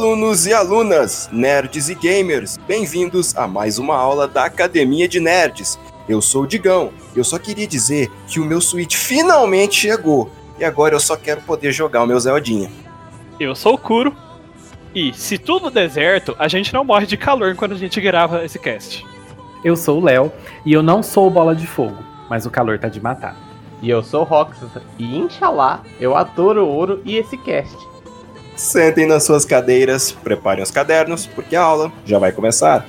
Alunos e alunas, nerds e gamers, bem-vindos a mais uma aula da Academia de Nerds. Eu sou o Digão eu só queria dizer que o meu Switch finalmente chegou e agora eu só quero poder jogar o meu Zeldinha. Eu sou o Kuro e se tudo der certo, a gente não morre de calor quando a gente grava esse cast. Eu sou o Léo e eu não sou bola de fogo, mas o calor tá de matar. E eu sou o Roxas e inshallah eu adoro ouro e esse cast. Sentem nas suas cadeiras, preparem os cadernos, porque a aula já vai começar.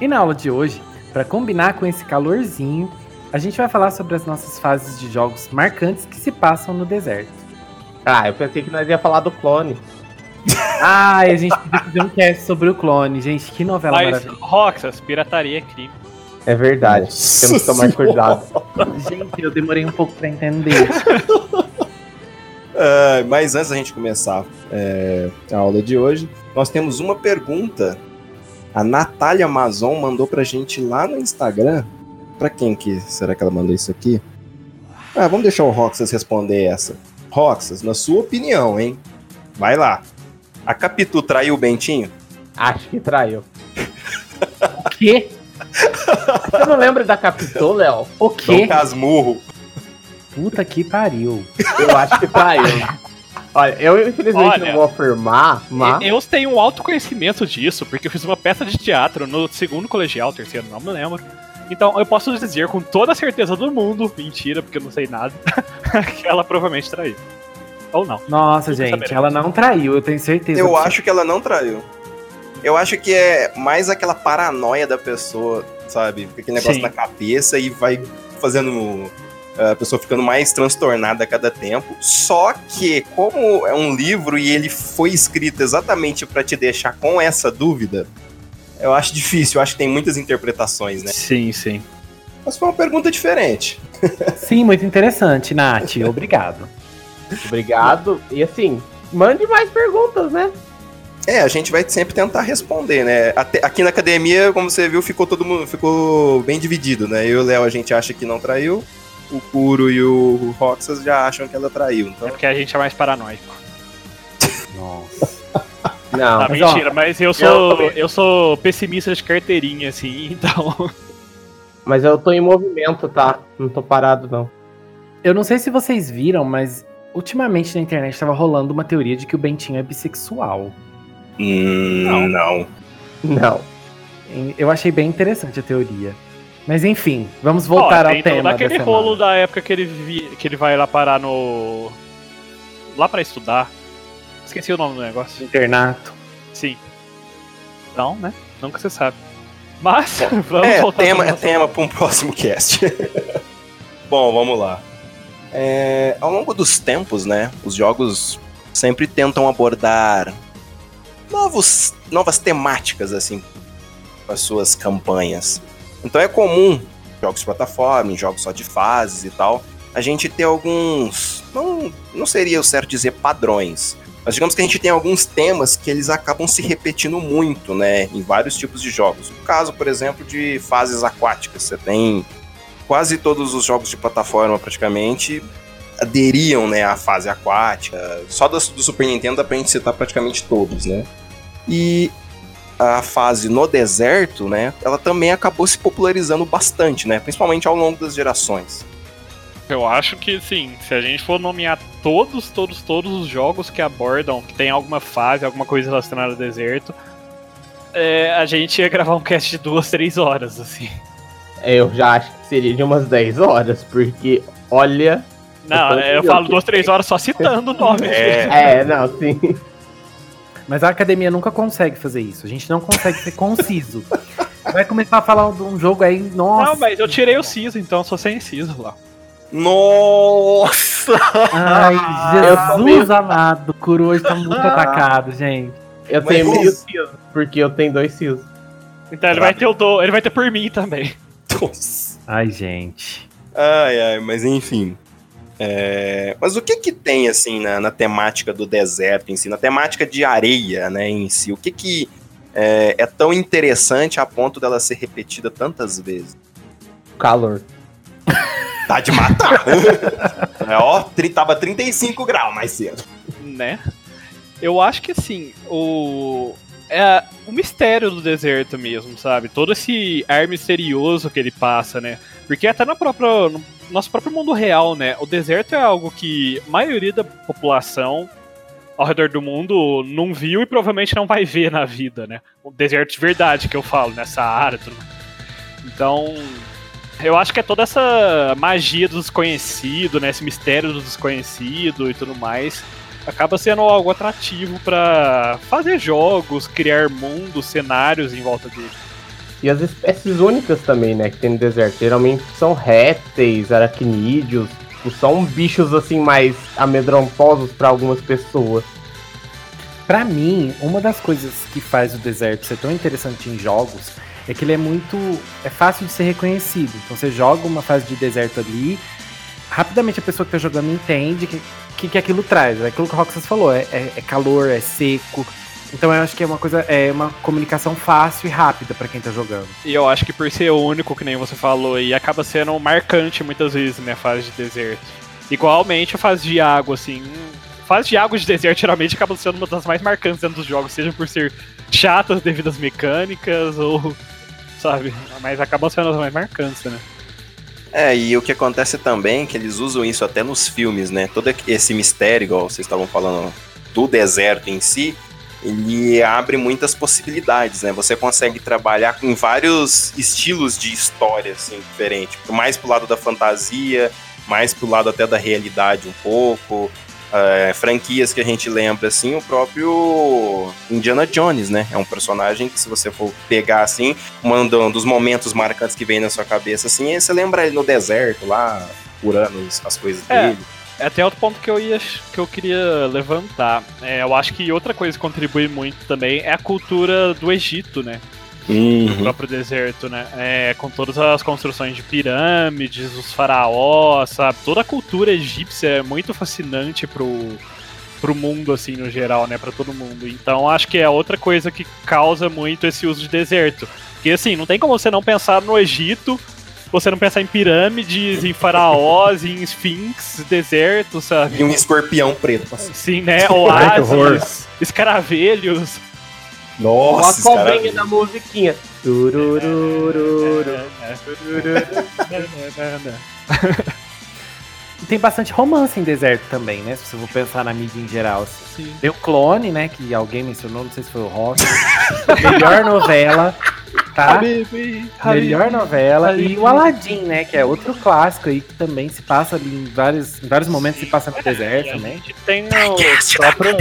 E na aula de hoje, para combinar com esse calorzinho, a gente vai falar sobre as nossas fases de jogos marcantes que se passam no deserto. Ah, eu pensei que nós ia falar do clone. Ah, a gente podia fazer um cast sobre o clone, gente, que novela Mas, maravilhosa. Roxas, pirataria é crime. É verdade. Nossa Temos que tomar cuidado. Gente, eu demorei um pouco pra entender. Ah, mas antes da gente começar é, a aula de hoje, nós temos uma pergunta. A Natália Mazon mandou pra gente lá no Instagram. Pra quem que será que ela mandou isso aqui? Ah, vamos deixar o Roxas responder essa. Roxas, na sua opinião, hein? Vai lá. A Capitu traiu o Bentinho? Acho que traiu. O quê? Você não lembra da Capitão, Léo? O Dom quê? Casmurro. Puta que pariu. Eu acho que traiu. Olha, eu infelizmente Olha, não vou afirmar, mas. Eu tenho um autoconhecimento disso, porque eu fiz uma peça de teatro no segundo colegial, terceiro, não me lembro. Então eu posso dizer com toda a certeza do mundo, mentira, porque eu não sei nada, que ela provavelmente traiu. Ou não. Nossa, gente, saberemos. ela não traiu, eu tenho certeza. Eu acho que ela não traiu. Eu acho que é mais aquela paranoia da pessoa, sabe? Aquele negócio Sim. na cabeça e vai fazendo a pessoa ficando mais transtornada a cada tempo. Só que, como é um livro e ele foi escrito exatamente pra te deixar com essa dúvida, eu acho difícil. Eu acho que tem muitas interpretações, né? Sim, sim. Mas foi uma pergunta diferente. Sim, muito interessante, Nath. Obrigado. Obrigado. E assim, mande mais perguntas, né? É, a gente vai sempre tentar responder, né? Até- aqui na academia, como você viu, ficou todo mundo ficou bem dividido, né? Eu e o Léo a gente acha que não traiu, o Kuro e o Roxas já acham que ela traiu. É Então, porque a gente é mais paranoico. Nossa. Não. Ah, mentira, mas eu sou. Eu sou pessimista de carteirinha, assim, então. Mas eu tô em movimento, tá? Não tô parado, não. Eu não sei se vocês viram, mas ultimamente na internet tava rolando uma teoria de que o Bentinho é bissexual. hum, Não. não. Não. Eu achei bem interessante a teoria. Mas enfim, vamos voltar Ó, ao todo tema. aquele da rolo da época que ele, vi- que ele vai lá parar no. Lá pra estudar. Esqueci o nome do negócio. Internato. Sim. Não, né? Nunca você sabe. Mas, vamos É, voltar tema, é tema para um próximo cast. Bom, vamos lá. É, ao longo dos tempos, né, os jogos sempre tentam abordar novos, novas temáticas, assim, para suas campanhas. Então é comum, jogos de plataforma, jogos só de fases e tal, a gente ter alguns, não, não seria o certo dizer padrões, mas digamos que a gente tem alguns temas que eles acabam se repetindo muito, né, em vários tipos de jogos. No caso, por exemplo, de fases aquáticas, você tem quase todos os jogos de plataforma praticamente aderiam, né, à fase aquática. Só do, do Super Nintendo dá pra gente citar praticamente todos, né? E a fase no deserto, né, ela também acabou se popularizando bastante, né, principalmente ao longo das gerações. Eu acho que, sim, se a gente for nomear todos, todos, todos os jogos que abordam, que tem alguma fase, alguma coisa relacionada ao deserto, é, a gente ia gravar um cast de duas, três horas, assim. Eu já acho que seria de umas 10 horas, porque olha. Não, é, eu entendendo. falo duas, três horas só citando o nome. É, não, sim. Mas a academia nunca consegue fazer isso. A gente não consegue ser conciso. Vai começar a falar de um jogo aí, nossa. Não, mas eu tirei o siso, então sou sem siso lá. Nossa! Ai, Jesus amado. O Kuro hoje tá muito atacado, gente. Eu Mas tenho meio siso, porque eu tenho dois sisos. Então ele vai ter o do, ele vai ter por mim também. Nossa. Ai, gente. Ai, ai, mas enfim. É, Mas o que que tem, assim, na, na temática do deserto em si, na temática de areia, né, em si? O que que é, é tão interessante a ponto dela ser repetida tantas vezes? Calor. Tá de matar! é, ó, tri- tava 35 graus mais cedo. Né? Eu acho que assim, o. É o mistério do deserto mesmo, sabe? Todo esse ar misterioso que ele passa, né? Porque até na própria, no nosso próprio mundo real, né? O deserto é algo que a maioria da população ao redor do mundo não viu e provavelmente não vai ver na vida, né? O deserto de verdade que eu falo, nessa área. Tudo. Então, eu acho que é toda essa magia do desconhecido, né? Esse mistério do desconhecido e tudo mais. Acaba sendo algo atrativo para fazer jogos, criar mundos, cenários em volta dele. E as espécies únicas também, né, que tem no deserto. Geralmente são répteis, aracnídeos, são bichos assim mais amedrontosos para algumas pessoas. Para mim, uma das coisas que faz o deserto ser tão interessante em jogos é que ele é muito. é fácil de ser reconhecido. Então você joga uma fase de deserto ali, rapidamente a pessoa que tá jogando entende que que, que aquilo traz. É aquilo que o Roxas falou, é, é, é, calor, é seco. Então eu acho que é uma coisa, é uma comunicação fácil e rápida para quem tá jogando. E eu acho que por ser único, que nem você falou, e acaba sendo marcante muitas vezes, né, fase de deserto. Igualmente a fase de água, assim. Fase de água de deserto geralmente acaba sendo uma das mais marcantes dentro dos jogos, seja por ser chatas devido às mecânicas ou sabe? Mas acabam sendo as mais marcantes, né? É, e o que acontece também é que eles usam isso até nos filmes, né? Todo esse mistério, igual vocês estavam falando, do deserto em si, ele abre muitas possibilidades, né? Você consegue trabalhar com vários estilos de história, assim, diferente. Mais pro lado da fantasia, mais pro lado até da realidade um pouco é, franquias que a gente lembra, assim, o próprio Indiana Jones, né? É um personagem que, se você for pegar, assim, um dos momentos marcantes que vem na sua cabeça, assim, é você lembra ele no deserto, lá, curando as coisas é. dele. É até outro ponto que eu ia que eu queria levantar. É, eu acho que outra coisa que contribui muito também é a cultura do Egito, né? Uhum. do próprio deserto, né? É, com todas as construções de pirâmides, os faraós, sabe? Toda a cultura egípcia é muito fascinante pro, pro mundo, assim, no geral, né? Pra todo mundo. Então acho que é outra coisa que causa muito esse uso de deserto. Porque, assim, não tem como você não pensar no Egito você não pensar em pirâmides, em faraós, em esfinx, deserto, sabe? E um escorpião preto. Assim. Sim, né? Oásis, escaravelhos. Nossa, Uma cobrinha da musiquinha. Tem bastante romance em deserto também, né? Se você for pensar na mídia em geral. Sim. Tem o Clone, né? Que alguém mencionou, não sei se foi o Rock. Melhor novela, tá? Melhor novela. E o Aladdin, né? Que é outro clássico aí que também se passa ali em vários, em vários momentos se passa no deserto, né? Tem o próprio.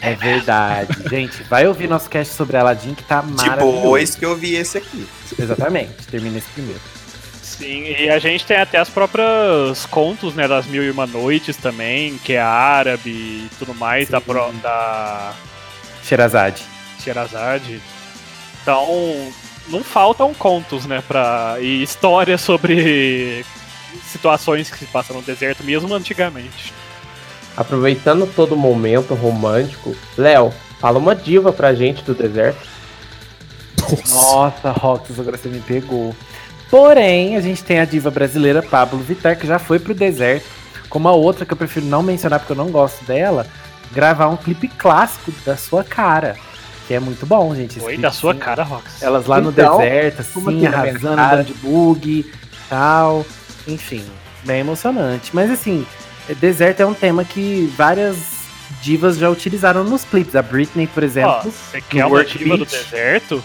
É verdade. Gente, vai ouvir nosso cast sobre Aladdin que tá maravilhoso. Depois que eu vi esse aqui. Exatamente, termina esse primeiro. Sim, e a gente tem até as próprias contos, né, das Mil e Uma Noites também, que é árabe e tudo mais, da, pro, da... Sherazade. Sherazade. Então, não faltam contos, né, pra... e histórias sobre situações que se passam no deserto, mesmo antigamente aproveitando todo o momento romântico, Léo, fala uma diva pra gente do deserto. Nossa, Rox, agora você me pegou. Porém, a gente tem a diva brasileira Pablo Vittar, que já foi pro deserto, como a outra que eu prefiro não mencionar porque eu não gosto dela, gravar um clipe clássico da sua cara. Que é muito bom, gente. Oi, da sua cara, Rox. Elas lá então, no deserto, assim, arrasando, dando de bug tal. Enfim, bem emocionante. Mas assim, deserto é um tema que várias divas já utilizaram nos clipes. A Britney, por exemplo. Oh, você quer uma diva do deserto?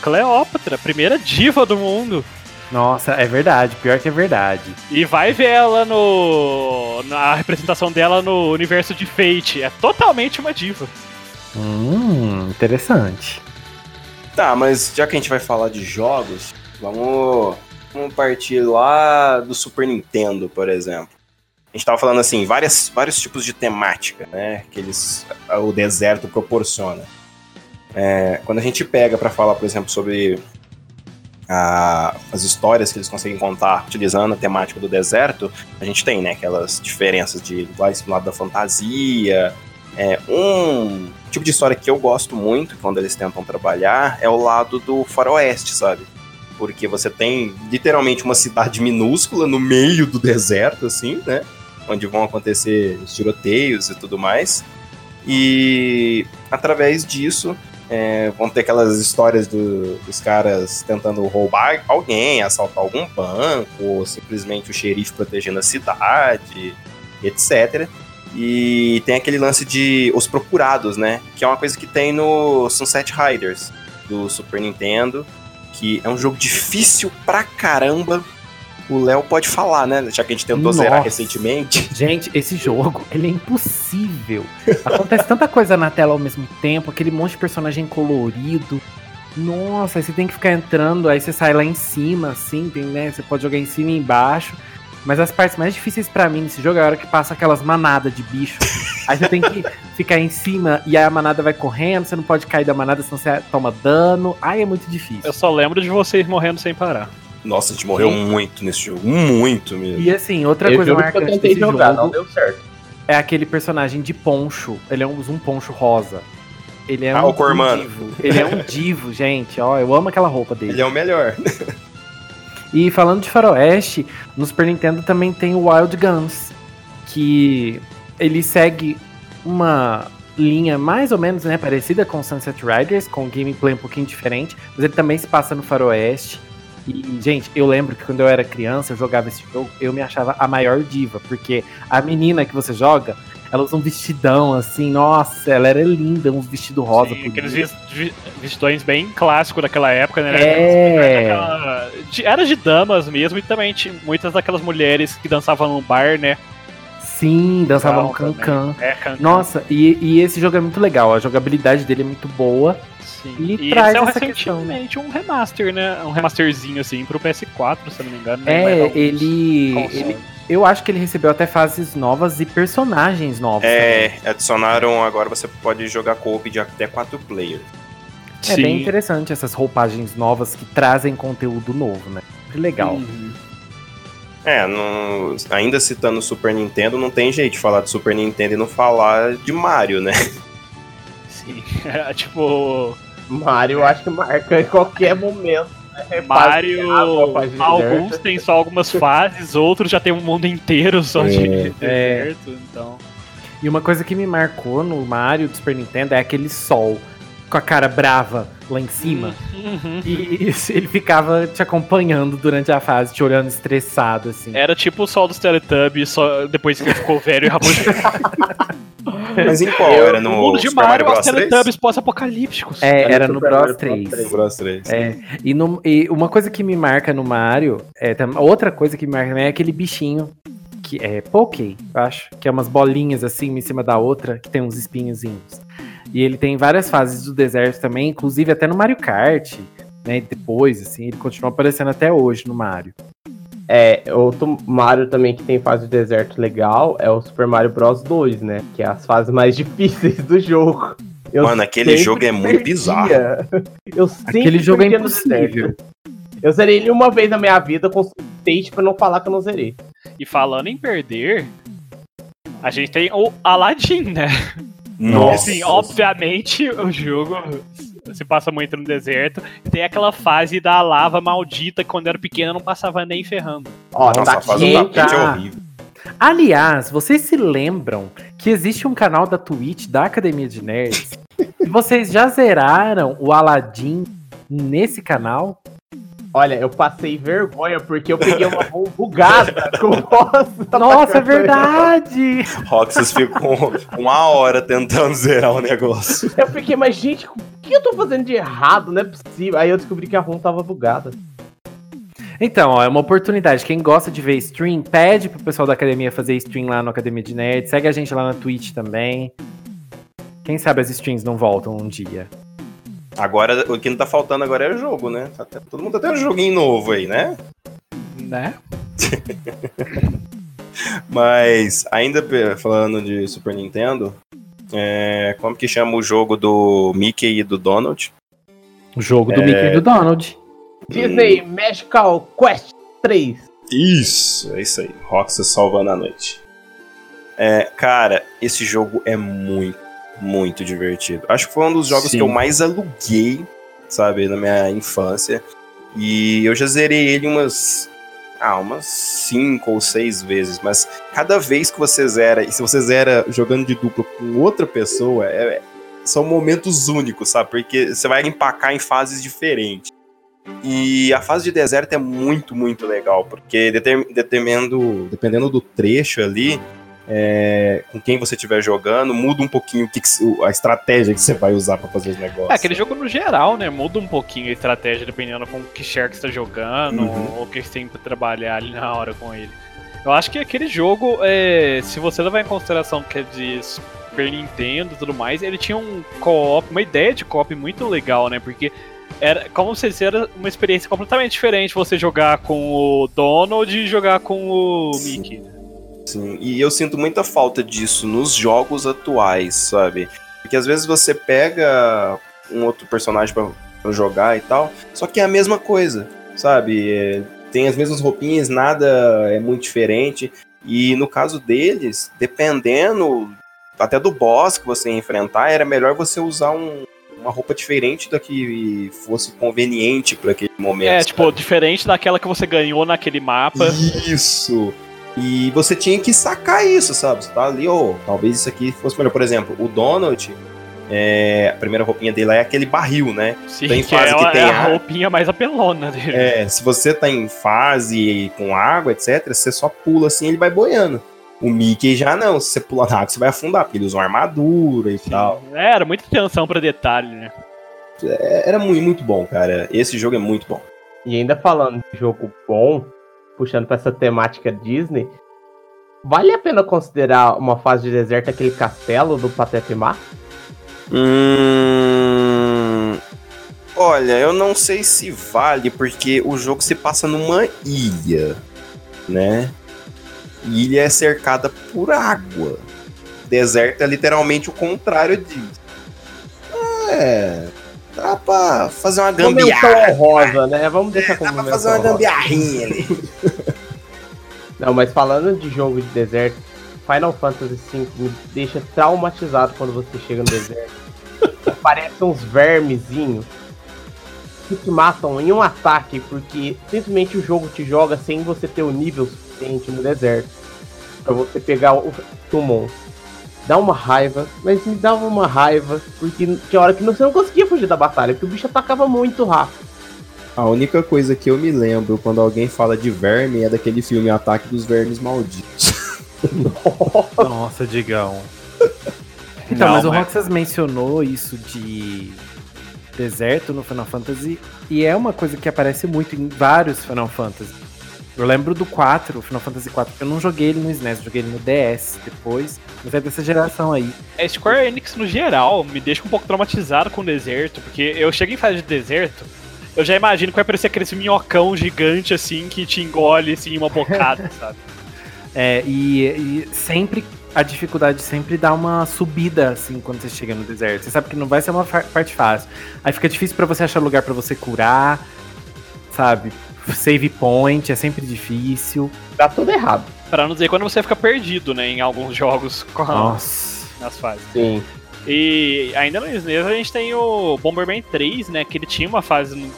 Cleópatra, primeira diva do mundo. Nossa, é verdade, pior que é verdade. E vai ver ela no. na representação dela no universo de Fate. É totalmente uma diva. Hum, interessante. Tá, mas já que a gente vai falar de jogos, vamos, vamos partir lá do Super Nintendo, por exemplo gente estava falando assim, várias, vários tipos de temática, né, que eles, o deserto proporciona. É, quando a gente pega para falar, por exemplo, sobre a, as histórias que eles conseguem contar utilizando a temática do deserto, a gente tem, né, aquelas diferenças de lado da fantasia. É, um tipo de história que eu gosto muito quando eles tentam trabalhar é o lado do faroeste, sabe? Porque você tem literalmente uma cidade minúscula no meio do deserto, assim, né? Onde vão acontecer os tiroteios e tudo mais. E através disso é, vão ter aquelas histórias do, dos caras tentando roubar alguém, assaltar algum banco, ou simplesmente o xerife protegendo a cidade, etc. E tem aquele lance de os procurados, né? Que é uma coisa que tem no Sunset Riders do Super Nintendo, que é um jogo difícil pra caramba, o Léo pode falar, né? Já que a gente tentou Nossa. zerar recentemente. Gente, esse jogo, ele é impossível. Acontece tanta coisa na tela ao mesmo tempo, aquele monte de personagem colorido. Nossa, aí você tem que ficar entrando, aí você sai lá em cima, assim, tem, né? Você pode jogar em cima e embaixo. Mas as partes mais difíceis para mim nesse jogo é a hora que passa aquelas manadas de bicho. Aí você tem que ficar em cima e aí a manada vai correndo, você não pode cair da manada, senão você toma dano. Aí é muito difícil. Eu só lembro de vocês morrendo sem parar. Nossa, a gente morreu Sim. muito nesse jogo. Muito mesmo. E assim, outra eu coisa marcante eu tentei jogar, jogo não deu certo. É aquele personagem de poncho. Ele é um, um poncho rosa. Ele é ah, um, o Cormano. divo. Ele é um divo, gente. Ó, eu amo aquela roupa dele. Ele é o melhor. e falando de faroeste, no Super Nintendo também tem o Wild Guns, que ele segue uma linha mais ou menos né, parecida com Sunset Riders, com gameplay um pouquinho diferente, mas ele também se passa no faroeste. E, gente, eu lembro que quando eu era criança, eu jogava esse jogo, eu me achava a maior diva, porque a menina que você joga, ela usa um vestidão assim, nossa, ela era linda, um vestido rosa. Sim, aqueles vestidões bem clássicos daquela época, né? É. Era de damas mesmo, e também tinha muitas daquelas mulheres que dançavam no bar, né? Sim, dançavam no cancan. É, can, Nossa, e, e esse jogo é muito legal, a jogabilidade dele é muito boa. Sim. E, e traz é essa recentemente questão. um remaster, né? Um remasterzinho assim pro PS4, se eu não me engano. É, ele, ele, eu acho que ele recebeu até fases novas e personagens novos. É, também. adicionaram agora você pode jogar co-op de até 4 players. É Sim. bem interessante essas roupagens novas que trazem conteúdo novo, né? Que legal. Uhum. É, no, ainda citando o Super Nintendo, não tem jeito de falar de Super Nintendo e não falar de Mario, né? Sim, é, tipo, Mario, eu acho que marca em qualquer momento. Né? Mario, alguns tem só algumas fases, outros já tem um mundo inteiro só é, de é. deserto, então. E uma coisa que me marcou no Mario do Super Nintendo é aquele sol com a cara brava lá em cima. Uhum. E ele ficava te acompanhando durante a fase, te olhando estressado, assim. Era tipo o sol dos Teletubbies, só depois que ele ficou velho e rabugento. Mas em qual? Era no, no mundo de Super Mario, Mario Bros. Teletubbies pós-apocalípticos. É, era, era no Bros 3. 3. Bros 3. É, e, no, e uma coisa que me marca no Mario, é, outra coisa que me marca é aquele bichinho que é Poké, eu acho, que é umas bolinhas assim, uma em cima da outra, que tem uns espinhozinhos. E ele tem várias fases do deserto também, inclusive até no Mario Kart, né? Depois, assim, ele continua aparecendo até hoje no Mario. É, outro Mario também que tem fase de deserto legal é o Super Mario Bros 2, né? Que é as fases mais difíceis do jogo. Eu Mano, aquele jogo é muito bizarro. Eu aquele jogo é impossível. Eu zerei ele uma vez na minha vida com state pra não falar que eu não zerei. E falando em perder, a gente tem o Aladdin, né? Nossa. Assim, obviamente o jogo se passa muito no deserto. Tem aquela fase da lava maldita que quando eu era pequena não passava nem ferrando. Ó, Nossa, tá a fase do tapete é horrível. Aliás, vocês se lembram que existe um canal da Twitch da Academia de Nerds? e vocês já zeraram o Aladdin nesse canal? Olha, eu passei vergonha porque eu peguei uma mão bugada com Nossa, Nossa é verdade! Roxas ficou uma hora tentando zerar o negócio. Eu fiquei, mas gente, o que eu tô fazendo de errado? Não é possível. Aí eu descobri que a ROM tava bugada. Então, ó, é uma oportunidade. Quem gosta de ver stream, pede pro pessoal da academia fazer stream lá no Academia de Nerd. Segue a gente lá na Twitch também. Quem sabe as streams não voltam um dia. Agora, o que não tá faltando agora é o jogo, né? Tá todo mundo tá tendo um joguinho novo aí, né? Né? Mas, ainda falando de Super Nintendo, é, como que chama o jogo do Mickey e do Donald? O jogo do é... Mickey e do Donald. Disney hum. Magical Quest 3. Isso, é isso aí. Roxas salvando a noite. É, cara, esse jogo é muito muito divertido. Acho que foi um dos jogos Sim. que eu mais aluguei, sabe, na minha infância. E eu já zerei ele umas Ah, umas cinco ou seis vezes, mas cada vez que você zera, e se você zera jogando de dupla com outra pessoa, é, são momentos únicos, sabe? Porque você vai empacar em fases diferentes. E a fase de deserto é muito, muito legal, porque dependendo, dependendo do trecho ali, é, com quem você estiver jogando, muda um pouquinho que, a estratégia que você vai usar para fazer os negócios. É, aquele jogo no geral, né? Muda um pouquinho a estratégia dependendo com que share que você tá jogando, uhum. ou que você tem pra trabalhar ali na hora com ele. Eu acho que aquele jogo, é, se você levar em consideração que é de Super Nintendo e tudo mais, ele tinha um co-op, uma ideia de co-op muito legal, né? Porque era como se era uma experiência completamente diferente você jogar com o Donald e jogar com o Mickey. Sim, e eu sinto muita falta disso nos jogos atuais, sabe? Porque às vezes você pega um outro personagem para jogar e tal, só que é a mesma coisa, sabe? É, tem as mesmas roupinhas, nada é muito diferente. E no caso deles, dependendo até do boss que você enfrentar, era melhor você usar um, uma roupa diferente da que fosse conveniente para aquele momento. É, tipo, diferente daquela que você ganhou naquele mapa. Isso. E você tinha que sacar isso, sabe? Você tá ali, ou oh, talvez isso aqui fosse melhor. Por exemplo, o Donald, é, a primeira roupinha dele é aquele barril, né? Sim, tem fase que, é, que tem é a roupinha mais apelona dele. É, se você tá em fase com água, etc., você só pula assim ele vai boiando. O Mickey já não, se você pular na água, você vai afundar, porque ele usa uma armadura e Sim. tal. É, era muita atenção para detalhe, né? É, era muito, muito bom, cara. Esse jogo é muito bom. E ainda falando de jogo bom, puxando para essa temática Disney, vale a pena considerar uma fase de deserto aquele castelo do Pateta e Mar? Hum... Olha, eu não sei se vale, porque o jogo se passa numa ilha, né? ilha é cercada por água. Deserto é literalmente o contrário disso. É. Dá pra fazer uma gambiarra. rosa, né? Vamos deixar é, como Dá pra fazer uma gambiarrinha ali. Não, mas falando de jogo de deserto, Final Fantasy V me deixa traumatizado quando você chega no deserto. Aparecem uns vermezinhos que te matam em um ataque, porque simplesmente o jogo te joga sem você ter o nível suficiente no deserto para você pegar o Tumon. Dá uma raiva, mas me dava uma raiva, porque tinha hora que você não conseguia fugir da batalha, porque o bicho atacava muito rápido. A única coisa que eu me lembro quando alguém fala de verme é daquele filme Ataque dos Vermes Malditos. Nossa, Digão. Então, não, mas o Roxas mencionou isso de deserto no Final Fantasy e é uma coisa que aparece muito em vários Final Fantasy. Eu lembro do 4, Final Fantasy 4. Eu não joguei ele no SNES, joguei ele no DS depois. Mas é dessa geração aí. É, Square Enix no geral me deixa um pouco traumatizado com o deserto, porque eu chego em fase de deserto, eu já imagino que vai aparecer aquele minhocão gigante assim que te engole assim uma bocada, sabe? É, e, e sempre a dificuldade sempre dá uma subida, assim, quando você chega no deserto. Você sabe que não vai ser uma parte fácil. Aí fica difícil para você achar lugar para você curar, sabe? Save point é sempre difícil. Dá tudo errado. Pra não dizer quando você fica perdido, né, em alguns jogos com Nossa. nas fases. Sim. E ainda no SNES a gente tem o Bomberman 3, né, que ele tinha uma fase, um,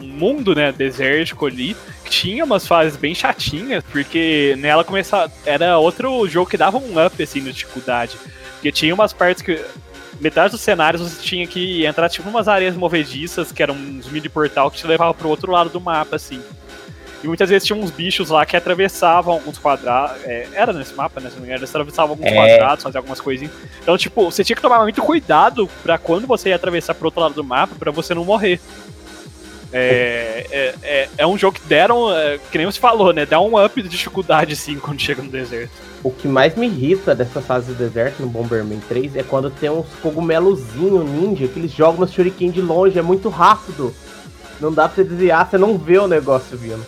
um mundo, né, desértico ali, tinha umas fases bem chatinhas, porque nela começava. Era outro jogo que dava um up assim na dificuldade. Porque tinha umas partes que. Metade dos cenários você tinha que entrar tipo umas areias movediças, que eram uns mini portal que te levava pro outro lado do mapa, assim. E muitas vezes tinha uns bichos lá que atravessavam alguns quadrados. É, era nesse mapa, né? Se não me engano, eles atravessavam alguns é. quadrados, faziam algumas coisinhas. Então, tipo, você tinha que tomar muito cuidado para quando você ia atravessar pro outro lado do mapa, para você não morrer. É, é, é, é, um jogo que deram, é, que nem você falou, né? Dá um up de dificuldade, sim, quando chega no deserto. O que mais me irrita dessa fase do deserto no Bomberman 3 é quando tem uns cogumelozinho ninja que eles jogam no shuriken de longe, é muito rápido. Não dá pra você desviar, você não vê o negócio vindo.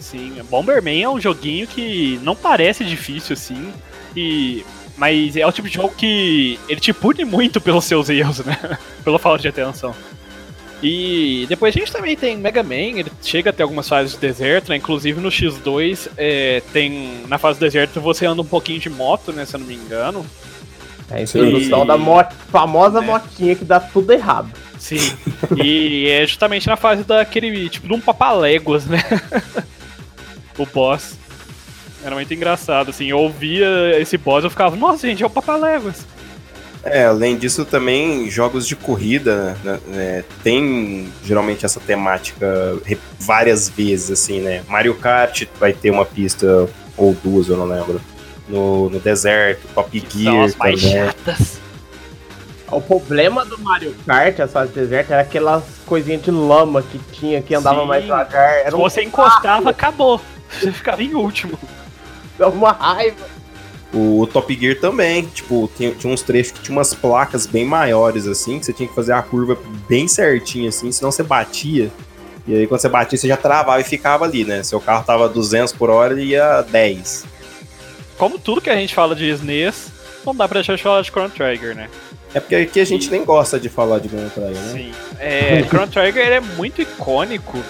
Sim, Bomberman é um joguinho que não parece difícil, assim, e... mas é o tipo de jogo que ele te pune muito pelos seus erros, né? Pela falta de atenção. E depois a gente também tem Mega Man, ele chega até algumas fases de deserto, né? Inclusive no X2 é, tem. Na fase do deserto você anda um pouquinho de moto, né? Se eu não me engano. É a introdução e... da moto, famosa é. motinha que dá tudo errado. Sim. e é justamente na fase daquele tipo de um papaléguas, né? o boss. Era muito engraçado, assim, eu ouvia esse boss eu ficava, nossa gente, é o Papaléguas. É, além disso também, jogos de corrida né, né, tem geralmente essa temática várias vezes, assim, né? Mario Kart vai ter uma pista ou duas, eu não lembro. No, no deserto, Top Gear São as mais também. chatas. O problema do Mario Kart, as fases desertas, era aquelas coisinhas de lama que tinha, que andava Sim. mais devagar. Era Se um você encostava, acabou. Você ficava em último. Dá uma raiva. O Top Gear também, tipo, tinha, tinha, uns trechos que tinha umas placas bem maiores, assim, que você tinha que fazer a curva bem certinha, assim, senão você batia. E aí quando você batia, você já travava e ficava ali, né? Seu carro tava 200 por hora e ia 10. Como tudo que a gente fala de SNES, não dá pra deixar de falar de Chrono Trigger, né? É porque aqui a gente nem gosta de falar de Chrono Trigger, né? Sim. É, Chrono Trigger é muito icônico,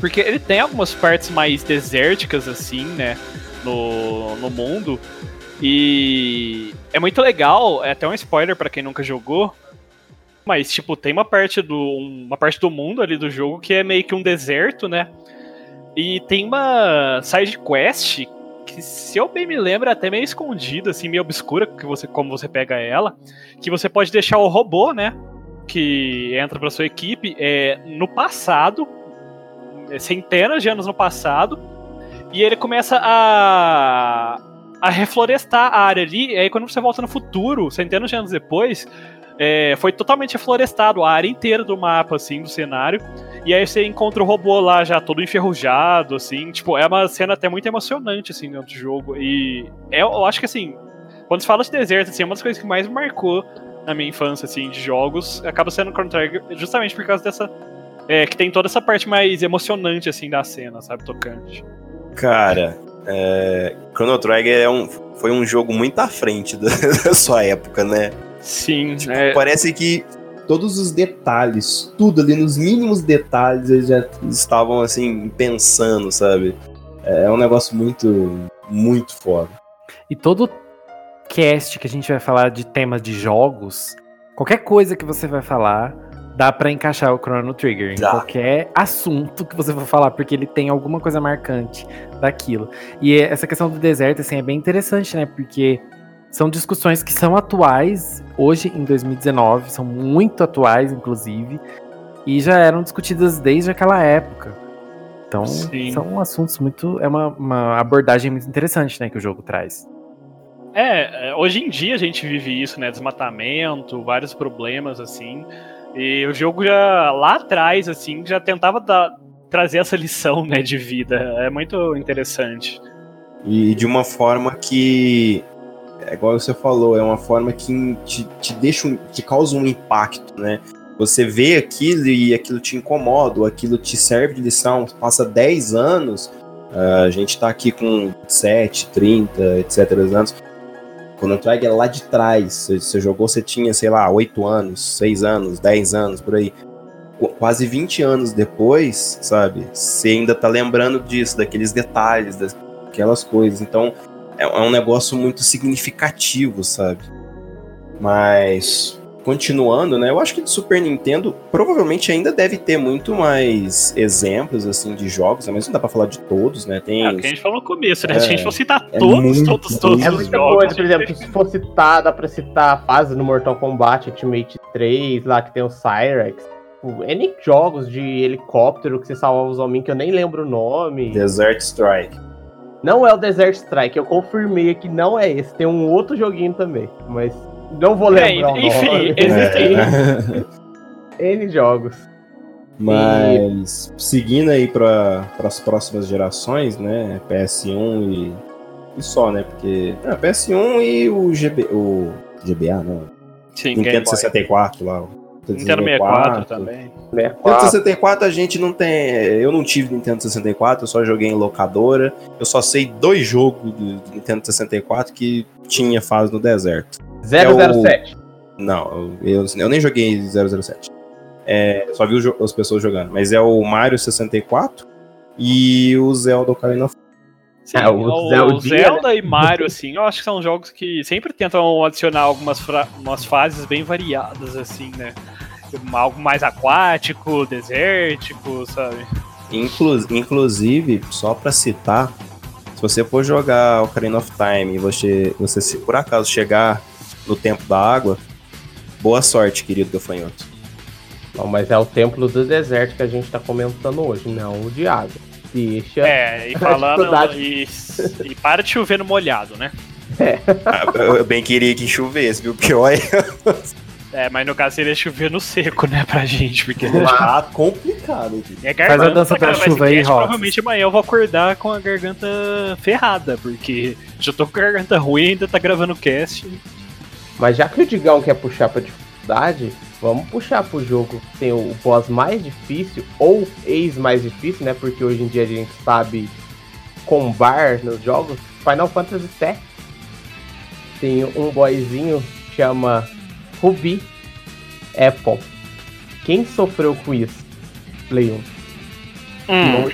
porque ele tem algumas partes mais desérticas, assim, né? No, no mundo. E é muito legal, é até um spoiler para quem nunca jogou. Mas, tipo, tem uma parte do. uma parte do mundo ali do jogo que é meio que um deserto, né? E tem uma side quest que, se eu bem me lembro, é até meio escondida, assim, meio obscura, que você, como você pega ela, que você pode deixar o robô, né? Que entra pra sua equipe é, no passado, é, centenas de anos no passado, e ele começa a, a reflorestar a área ali, e aí quando você volta no futuro, centenas de anos depois, é, foi totalmente reflorestado a área inteira do mapa, assim, do cenário. E aí você encontra o robô lá já todo enferrujado, assim. Tipo, é uma cena até muito emocionante, assim, dentro do jogo. E é, eu acho que, assim, quando se fala de deserto, assim, é uma das coisas que mais marcou na minha infância, assim, de jogos, acaba sendo Chrono Trigger justamente por causa dessa... É, que tem toda essa parte mais emocionante, assim, da cena, sabe, tocante. Cara, é, Chrono Trigger é um, foi um jogo muito à frente da, da sua época, né? Sim. Tipo, é... Parece que todos os detalhes, tudo ali nos mínimos detalhes, eles já estavam assim pensando, sabe? É, é um negócio muito, muito foda. E todo cast que a gente vai falar de temas de jogos, qualquer coisa que você vai falar, dá para encaixar o Chrono Trigger em qualquer assunto que você for falar, porque ele tem alguma coisa marcante daquilo. E essa questão do deserto, assim, é bem interessante, né? Porque são discussões que são atuais, hoje em 2019, são muito atuais, inclusive, e já eram discutidas desde aquela época. Então, Sim. são assuntos muito. É uma, uma abordagem muito interessante, né, que o jogo traz. É, é, hoje em dia a gente vive isso, né? Desmatamento, vários problemas, assim. E o jogo já lá atrás, assim, já tentava trazer essa lição, né, de vida. É muito interessante. E de uma forma que é igual você falou, é uma forma que te, te deixa, um, te causa um impacto, né? Você vê aquilo e aquilo te incomoda, ou aquilo te serve de lição, passa 10 anos, uh, a gente tá aqui com 7, 30, etc. anos. Trigger é lá de trás, você, você jogou, você tinha, sei lá, 8 anos, 6 anos, 10 anos, por aí quase 20 anos depois, sabe? Você ainda tá lembrando disso, daqueles detalhes, daquelas coisas. Então, é, é um negócio muito significativo, sabe? Mas continuando, né? Eu acho que de Super Nintendo provavelmente ainda deve ter muito mais exemplos assim de jogos, né? mas não dá para falar de todos, né? Tem é o que a gente falou no começo, né? É, se a gente for citar é todos, muito, todos, todos, É muita jogos, coisa, por exemplo, se for citar, dá pra citar a fase no Mortal Kombat Ultimate 3, lá que tem o Cyrex. N jogos de helicóptero que você salva os homens que eu nem lembro o nome. Desert Strike. Não é o Desert Strike, eu confirmei que não é esse. Tem um outro joguinho também, mas não vou lembrar. É, enfim, existem N jogos. Mas e... seguindo aí para as próximas gerações, né? PS1 e, e só, né? Porque é, PS1 e o GB, o GBA, não. Sim, Nintendo 64 lá. Nintendo 64 também. 64. Nintendo 64 a gente não tem. Eu não tive Nintendo 64, eu só joguei em locadora. Eu só sei dois jogos do Nintendo 64 que tinha fase no deserto. 007. É o... Não, eu, eu nem joguei 007. É, só vi as pessoas jogando. Mas é o Mario 64 e o Zelda Ocarina of Sim, é, o, o Zelda, Zelda e Mario, assim, eu acho que são jogos que sempre tentam adicionar algumas umas fases bem variadas, assim, né? Algo mais aquático, desértico, sabe? Inclu inclusive, só pra citar, se você for jogar Ocarina of Time e você, você se por acaso chegar no tempo da água, boa sorte, querido gafanhoto. Não, mas é o templo do deserto que a gente tá comentando hoje, não o de água. É, e falando. e, e para de chover no molhado, né? É. Ah, eu bem queria que chovesse, viu? Pior é. É, mas no caso seria chover no seco, né, pra gente, porque... Ah, complicado. É garganta, Faz a dança pra chuva aí, Ross. Provavelmente amanhã eu vou acordar com a garganta ferrada, porque já tô com a garganta ruim ainda tá gravando cast. Mas já que o Digão quer puxar pra dificuldade, vamos puxar pro jogo que tem o boss mais difícil, ou ex mais difícil, né, porque hoje em dia a gente sabe combar nos jogos, Final Fantasy VII. Tem um boyzinho chama Ruby Apple. Quem sofreu com isso? Play 1. Hum.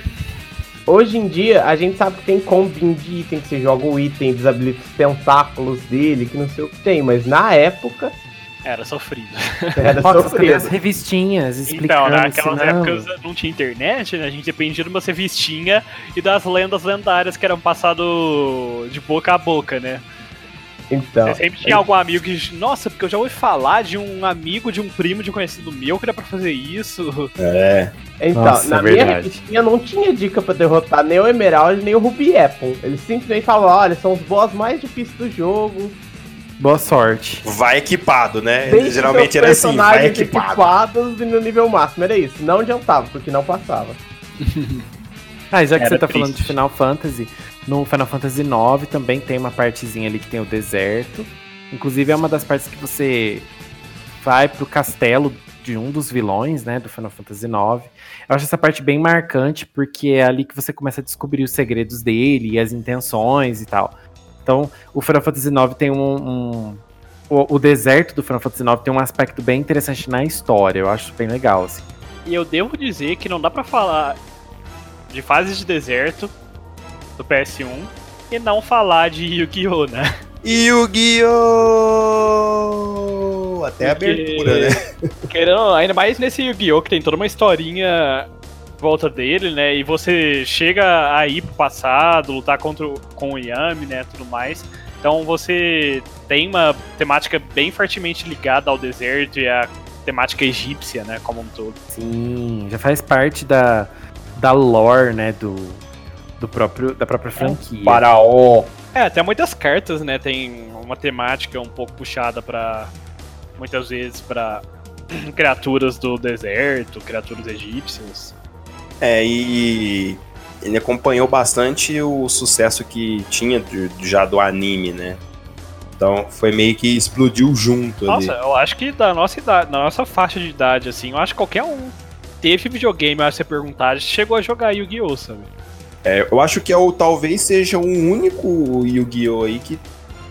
Hoje em dia, a gente sabe que tem combin de item, que você joga o item, desabilita os tentáculos dele, que não sei o que tem, mas na época. Era sofrido. Era sofrido. as revistinhas explicando. Então, naquelas épocas não tinha internet, né? A gente dependia de uma revistinha e das lendas lendárias que eram passado de boca a boca, né? Então. Você sempre tinha algum amigo que. Nossa, porque eu já ouvi falar de um amigo, de um primo, de um conhecido meu que era pra fazer isso. É. Então, Nossa, na é minha revistinha não tinha dica pra derrotar nem o Emerald nem o Ruby Apple. Eles simplesmente falam: olha, são os boss mais difíceis do jogo. Boa sorte. Vai equipado, né? Deixe Geralmente era assim, vai equipado. equipados e no nível máximo, era isso. Não adiantava, porque não passava. ah, já que era você tá triste. falando de Final Fantasy, no Final Fantasy IX também tem uma partezinha ali que tem o deserto. Inclusive é uma das partes que você vai pro castelo de um dos vilões, né, do Final Fantasy IX. Eu acho essa parte bem marcante porque é ali que você começa a descobrir os segredos dele e as intenções e tal. Então, o Final Fantasy IX tem um, um o, o, deserto do Final Fantasy IX tem um aspecto bem interessante na história. Eu acho bem legal, assim. E eu devo dizer que não dá para falar de fases de deserto do PS1 e não falar de Yu-Gi-Oh, né? Yu-Gi-Oh! Até Porque, a abertura, né? Querendo, ainda mais nesse Yu-Gi-Oh! que tem toda uma historinha volta dele, né? E você chega a ir pro passado, lutar contra com o Yami, né? Tudo mais. Então você tem uma temática bem fortemente ligada ao deserto e a temática egípcia, né? Como um todo. Sim, já faz parte da, da lore, né? Do, do próprio, da própria franquia. É faraó. É, até muitas cartas, né? Tem uma temática um pouco puxada para muitas vezes para criaturas do deserto, criaturas egípcias. É, e ele acompanhou bastante o sucesso que tinha de, já do anime, né? Então foi meio que explodiu junto Nossa, ali. eu acho que da nossa idade, da nossa faixa de idade, assim, eu acho que qualquer um teve videogame, a você perguntar, chegou a jogar Yu-Gi-Oh! sabe? É, eu acho que é o, talvez seja o único Yu-Gi-Oh! aí que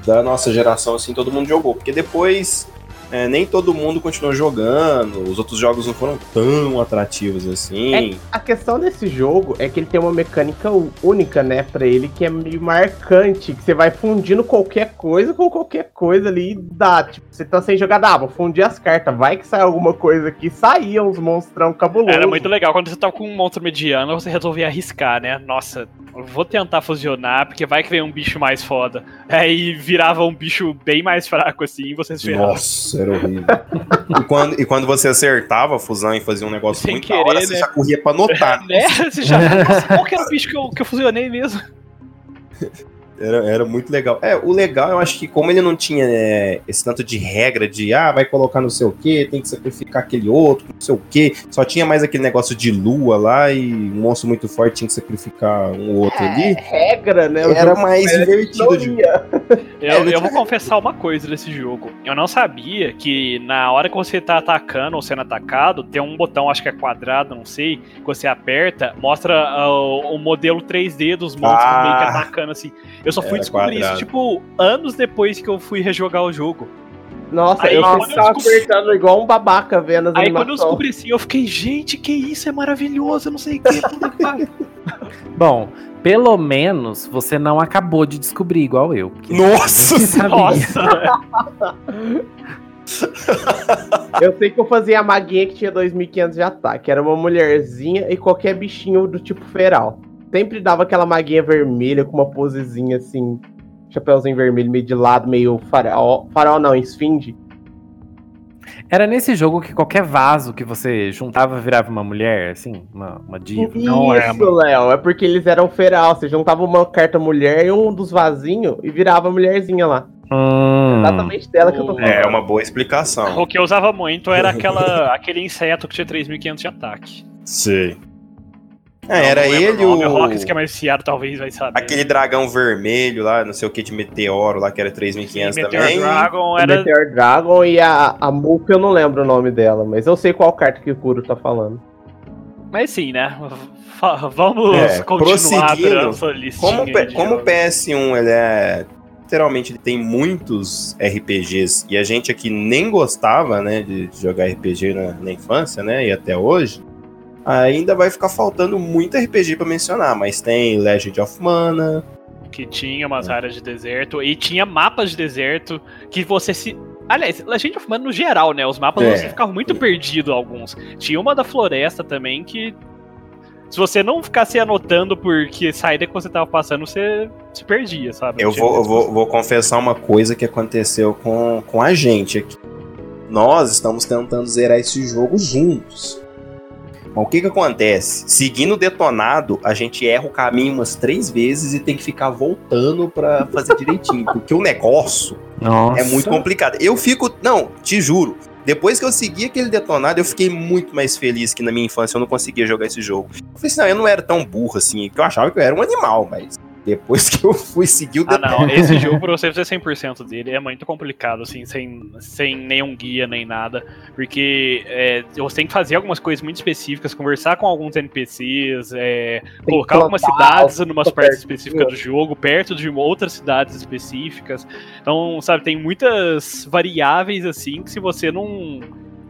da nossa geração, assim, todo mundo jogou. Porque depois é, nem todo mundo continuou jogando, os outros jogos não foram tão atrativos assim. É, a questão desse jogo é que ele tem uma mecânica única, né, pra ele, que é meio marcante, que você vai fundindo qualquer coisa com qualquer coisa ali e dá. Tipo, você tá sem jogar, ah, vou fundir as cartas, vai que sai alguma coisa aqui, saía uns monstrão cabulosos. Era muito legal, quando você tava com um monstro mediano, você resolvia arriscar, né, nossa, vou tentar fusionar, porque vai que vem um bicho mais foda. Aí virava um bicho bem mais fraco assim, e você se ferrava. Nossa, era horrível. e, quando, e quando você acertava a fusão e fazia um negócio Sem muito querer, hora, né? você já corria pra notar. É, né? Você já. Nossa, qual que era o bicho que eu, que eu fusionei mesmo? Era, era muito legal. É, o legal, eu acho que como ele não tinha é, esse tanto de regra de, ah, vai colocar não sei o que, tem que sacrificar aquele outro, não sei o que, só tinha mais aquele negócio de lua lá e um monstro muito forte tinha que sacrificar um outro é, ali. regra, né? Era mais divertido. De... Eu, eu vou confessar uma coisa desse jogo. Eu não sabia que na hora que você tá atacando ou sendo atacado, tem um botão, acho que é quadrado, não sei, que você aperta, mostra uh, o modelo 3D dos monstros ah. meio que atacando assim. Eu só fui descobrir quadrado. isso, tipo, anos depois que eu fui rejogar o jogo. Nossa, aí, eu tava descobri... apertando igual um babaca vendo as Aí animação. quando eu descobri assim, eu fiquei, gente, que isso, é maravilhoso, eu não sei o que. Bom, pelo menos você não acabou de descobrir igual eu. Nossa! Nossa! eu sei que eu fazia a maguinha que tinha 2500 de ataque. Era uma mulherzinha e qualquer bichinho do tipo feral. Sempre dava aquela maguinha vermelha com uma posezinha assim, chapéuzinho vermelho meio de lado, meio farol. Farol não, esfinge. Era nesse jogo que qualquer vaso que você juntava virava uma mulher, assim, uma, uma diva. Isso, não é, Léo, é porque eles eram feral. Você juntava uma carta mulher e um dos vasinhos e virava a mulherzinha lá. Hum. Exatamente dela que eu tô falando. É uma boa explicação. O que eu usava muito era aquela, aquele inseto que tinha 3.500 de ataque. Sim. É, era ele o. O Rox, que é mais fiado, talvez vai saber. Aquele dragão vermelho lá, não sei o que de meteoro lá, que era 3500 Sim, também. Dragon era. Meteor Dragon e a, a Muka eu não lembro o nome dela, mas eu sei qual carta que o Kuro tá falando. Mas sim, né? Vamos é, continuar como, como o PS1 ele é literalmente ele tem muitos RPGs e a gente aqui nem gostava, né, de jogar RPG na, na infância, né, e até hoje ainda vai ficar faltando muito RPG para mencionar, mas tem Legend of Mana. Que tinha umas é. áreas de deserto e tinha mapas de deserto que você se. Aliás, Legend of Mana no geral, né? Os mapas é. você ficava muito perdido alguns. Tinha uma da floresta também que. Se você não ficasse anotando porque saída que você tava passando, você se perdia, sabe? Eu, vou, eu vou, vou confessar uma coisa que aconteceu com, com a gente aqui. Nós estamos tentando zerar esse jogo juntos. Mas o que que acontece? Seguindo o detonado, a gente erra o caminho umas três vezes e tem que ficar voltando para fazer direitinho. porque o negócio Nossa. é muito complicado. Eu fico. Não, te juro. Depois que eu segui aquele detonado, eu fiquei muito mais feliz que na minha infância eu não conseguia jogar esse jogo. Eu falei assim, não, eu não era tão burro assim, porque eu achava que eu era um animal, mas depois que eu fui seguir o Ah, não, esse jogo pra você fazer 100% dele é muito complicado, assim, sem, sem nenhum guia nem nada, porque é, você tem que fazer algumas coisas muito específicas, conversar com alguns NPCs, é, colocar algumas cidades numa partes específicas do jogo, perto de outras cidades específicas. Então, sabe, tem muitas variáveis, assim, que se você não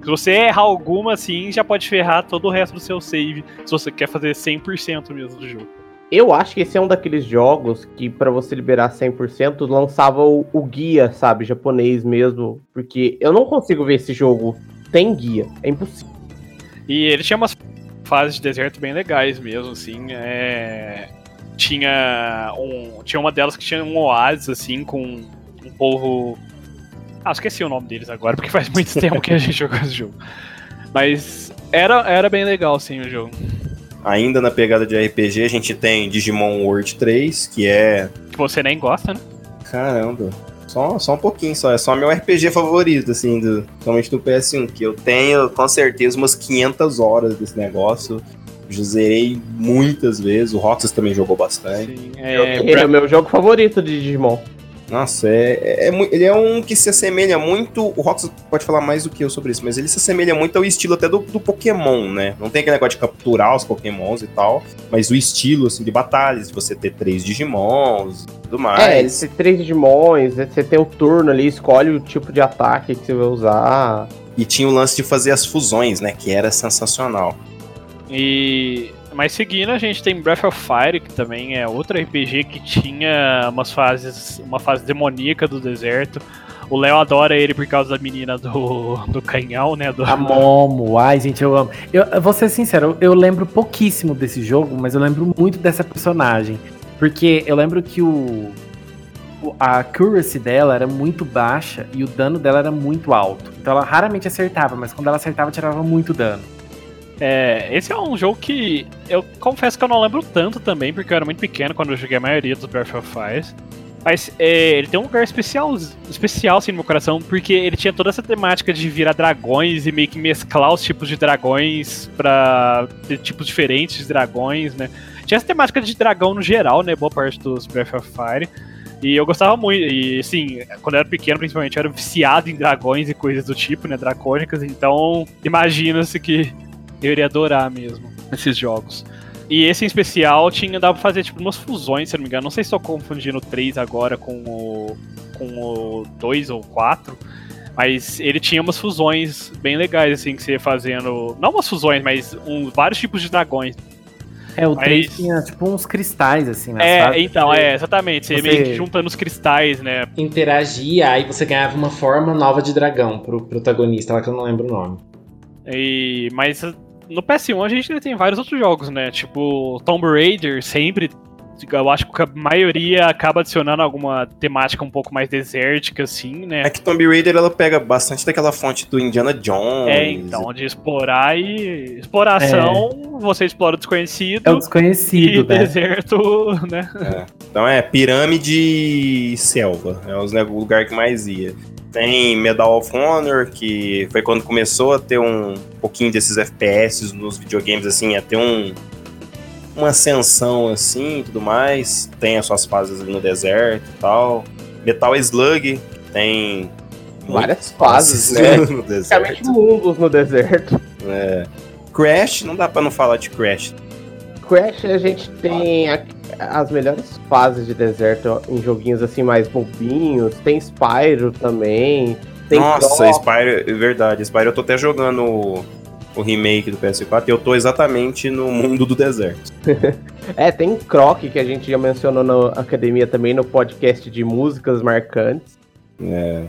se você errar alguma, assim, já pode ferrar todo o resto do seu save, se você quer fazer 100% mesmo do jogo. Eu acho que esse é um daqueles jogos que, para você liberar 100%, lançava o, o, guia, sabe, japonês mesmo. Porque eu não consigo ver esse jogo sem guia. É impossível. E ele tinha umas fases de deserto bem legais mesmo, assim. É... Tinha, um... tinha uma delas que tinha um oásis, assim, com um povo. Ah, esqueci o nome deles agora, porque faz muito tempo que a gente jogou esse jogo. Mas era, era bem legal, sim, o jogo. Ainda na pegada de RPG, a gente tem Digimon World 3, que é. Que você nem gosta, né? Caramba. Só, só um pouquinho só. É só meu RPG favorito, assim, do, principalmente do PS1. Que eu tenho, com certeza, umas 500 horas desse negócio. Já zerei muitas vezes. O Roxas também jogou bastante. Sim, é... Ele é o meu jogo favorito de Digimon. Nossa, é, é, é, ele é um que se assemelha muito. O Rox pode falar mais do que eu sobre isso, mas ele se assemelha muito ao estilo até do, do Pokémon, né? Não tem aquele negócio de capturar os Pokémons e tal, mas o estilo assim, de batalhas, de você ter três Digimons e tudo mais. É, ter três Digimons, você tem o turno ali, escolhe o tipo de ataque que você vai usar. E tinha o lance de fazer as fusões, né? Que era sensacional. E mas seguindo, a gente tem Breath of Fire, que também é outro RPG que tinha umas fases, uma fase demoníaca do deserto. O Léo adora ele por causa da menina do, do canhão, né? Do... A Momo, ai gente, eu amo. Eu, eu vou ser sincero, eu lembro pouquíssimo desse jogo, mas eu lembro muito dessa personagem. Porque eu lembro que o, a accuracy dela era muito baixa e o dano dela era muito alto. Então ela raramente acertava, mas quando ela acertava, tirava muito dano. É, esse é um jogo que eu confesso que eu não lembro tanto também, porque eu era muito pequeno quando eu joguei a maioria dos Breath of Fire. Mas é, ele tem um lugar especial, especial assim, no meu coração, porque ele tinha toda essa temática de virar dragões e meio que mesclar os tipos de dragões pra ter tipos diferentes de dragões, né? Tinha essa temática de dragão no geral, né? Boa parte dos Breath of Fire. E eu gostava muito, e assim, quando eu era pequeno, principalmente, eu era viciado em dragões e coisas do tipo, né? Dracônicas, então imagina-se que eu iria adorar mesmo esses jogos. E esse em especial tinha dava pra fazer tipo umas fusões, se não me engano. Não sei se estou confundindo o 3 agora com o com o 2 ou 4, mas ele tinha umas fusões bem legais assim que você ia fazendo, não umas fusões, mas um, vários tipos de dragões. É, o 3 tinha tipo uns cristais, assim, né? É, então, é, exatamente. Você, você meio que juntando os cristais, né? Interagia, aí você ganhava uma forma nova de dragão pro protagonista, lá que eu não lembro o nome. E, mas no PS1 a gente tem vários outros jogos, né? Tipo, Tomb Raider sempre eu acho que a maioria acaba adicionando alguma temática um pouco mais desértica, assim, né? É que Tomb Raider ela pega bastante daquela fonte do Indiana Jones. É, então, de explorar e. Exploração, é. você explora o desconhecido. É o desconhecido, e né? deserto, né? É. Então é pirâmide e selva. É o lugar que mais ia. Tem Medal of Honor, que foi quando começou a ter um pouquinho desses FPS nos videogames, assim, a ter um, uma ascensão assim e tudo mais. Tem as suas fases ali no deserto e tal. Metal Slug tem várias fases, né? no deserto. mundos no deserto. É. Crash, não dá para não falar de Crash. Crash a gente tem a, as melhores fases de deserto em joguinhos assim mais bobinhos. Tem Spyro também. Tem Nossa, Spyro, é verdade. Spyro eu tô até jogando o remake do PS4 e eu tô exatamente no mundo do deserto. é, tem Croc, que a gente já mencionou na academia também, no podcast de músicas marcantes. É.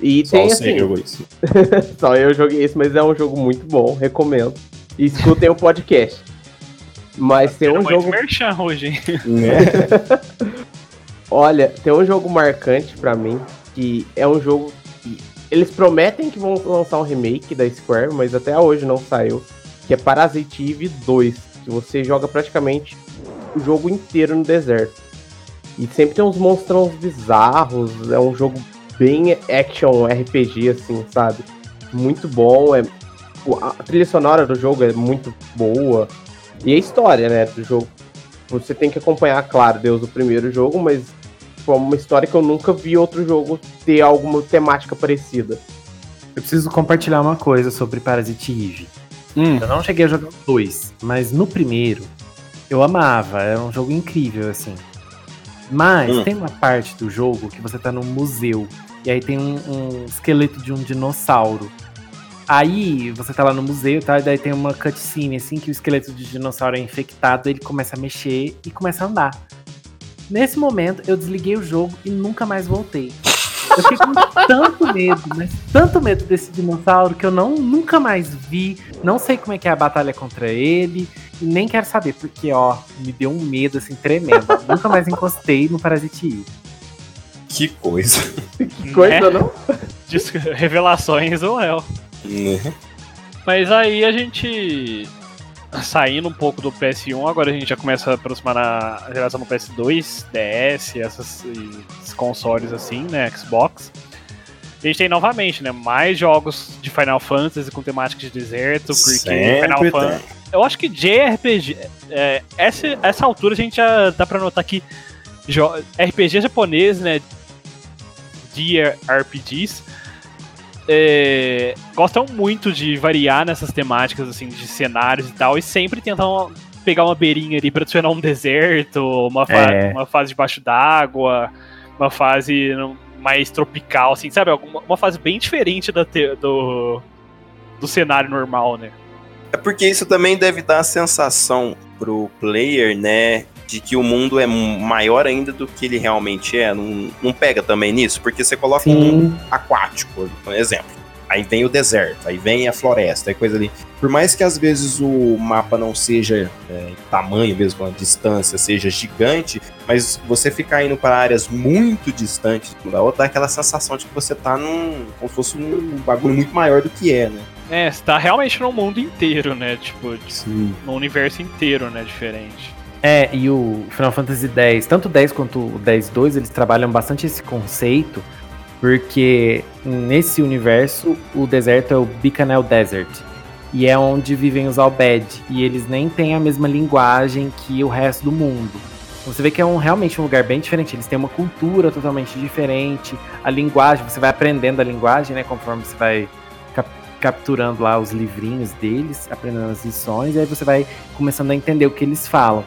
E Só tem assim. Jogou isso. Só eu joguei isso, mas é um jogo muito bom, recomendo. E escutem o podcast. Mas tem um jogo. merchan hoje, hein? É. Olha, tem um jogo marcante para mim que é um jogo eles prometem que vão lançar um remake da Square, mas até hoje não saiu. Que é Parasite Eve 2. Que você joga praticamente o jogo inteiro no deserto. E sempre tem uns monstrões bizarros. É um jogo bem action RPG, assim, sabe? Muito bom. É... A trilha sonora do jogo é muito boa. E a história, né, do jogo. Você tem que acompanhar, claro, Deus do primeiro jogo, mas é uma história que eu nunca vi outro jogo ter alguma temática parecida. Eu preciso compartilhar uma coisa sobre Parasite Eve. Hum. Eu não cheguei a jogar dois, mas no primeiro eu amava, era um jogo incrível, assim. Mas hum. tem uma parte do jogo que você tá num museu, e aí tem um, um, esqueleto de um dinossauro. Aí você tá lá no museu, tá? E daí tem uma cutscene, assim, que o esqueleto de dinossauro é infectado, ele começa a mexer e começa a andar. Nesse momento, eu desliguei o jogo e nunca mais voltei. Eu fiquei com tanto medo, mas tanto medo desse dinossauro que eu não, nunca mais vi. Não sei como é que é a batalha contra ele. E nem quero saber, porque, ó, me deu um medo assim tremendo. nunca mais encostei no Parasite Que coisa. que coisa, né? não? Revelações ou é? Né? Mas aí a gente saindo um pouco do PS1, agora a gente já começa a aproximar na geração do PS2, DS, essas, esses consoles assim, né, Xbox. A gente tem novamente, né, mais jogos de Final Fantasy com temática de deserto, porque Sempre Final Fantasy... Eu acho que JRPG, é, essa, essa altura a gente já dá pra notar que RPG japonês, né, de RPGs, é, gostam muito de variar nessas temáticas, assim, de cenários e tal, e sempre tentam pegar uma beirinha ali pra adicionar um deserto, uma, fa é. uma fase debaixo d'água, uma fase mais tropical, assim, sabe? Uma, uma fase bem diferente da do, do cenário normal, né? É porque isso também deve dar a sensação pro player, né? De que o mundo é maior ainda do que ele realmente é. Não, não pega também nisso? Porque você coloca Sim. um mundo aquático, por exemplo. Aí vem o deserto, aí vem a floresta, aí coisa ali. Por mais que às vezes o mapa não seja é, tamanho mesmo, a distância seja gigante, mas você ficar indo para áreas muito distantes uma da outra, dá aquela sensação de que você tá num. como se fosse um bagulho muito maior do que é, né? É, você tá realmente no mundo inteiro, né? Tipo, Sim. no universo inteiro, né? Diferente. É, e o Final Fantasy X, tanto o 10 quanto o 10-2, eles trabalham bastante esse conceito, porque nesse universo o deserto é o Bicanel Desert. E é onde vivem os Albed. E eles nem têm a mesma linguagem que o resto do mundo. Você vê que é um, realmente um lugar bem diferente. Eles têm uma cultura totalmente diferente. A linguagem, você vai aprendendo a linguagem, né? Conforme você vai capturando lá os livrinhos deles, aprendendo as lições, e aí você vai começando a entender o que eles falam.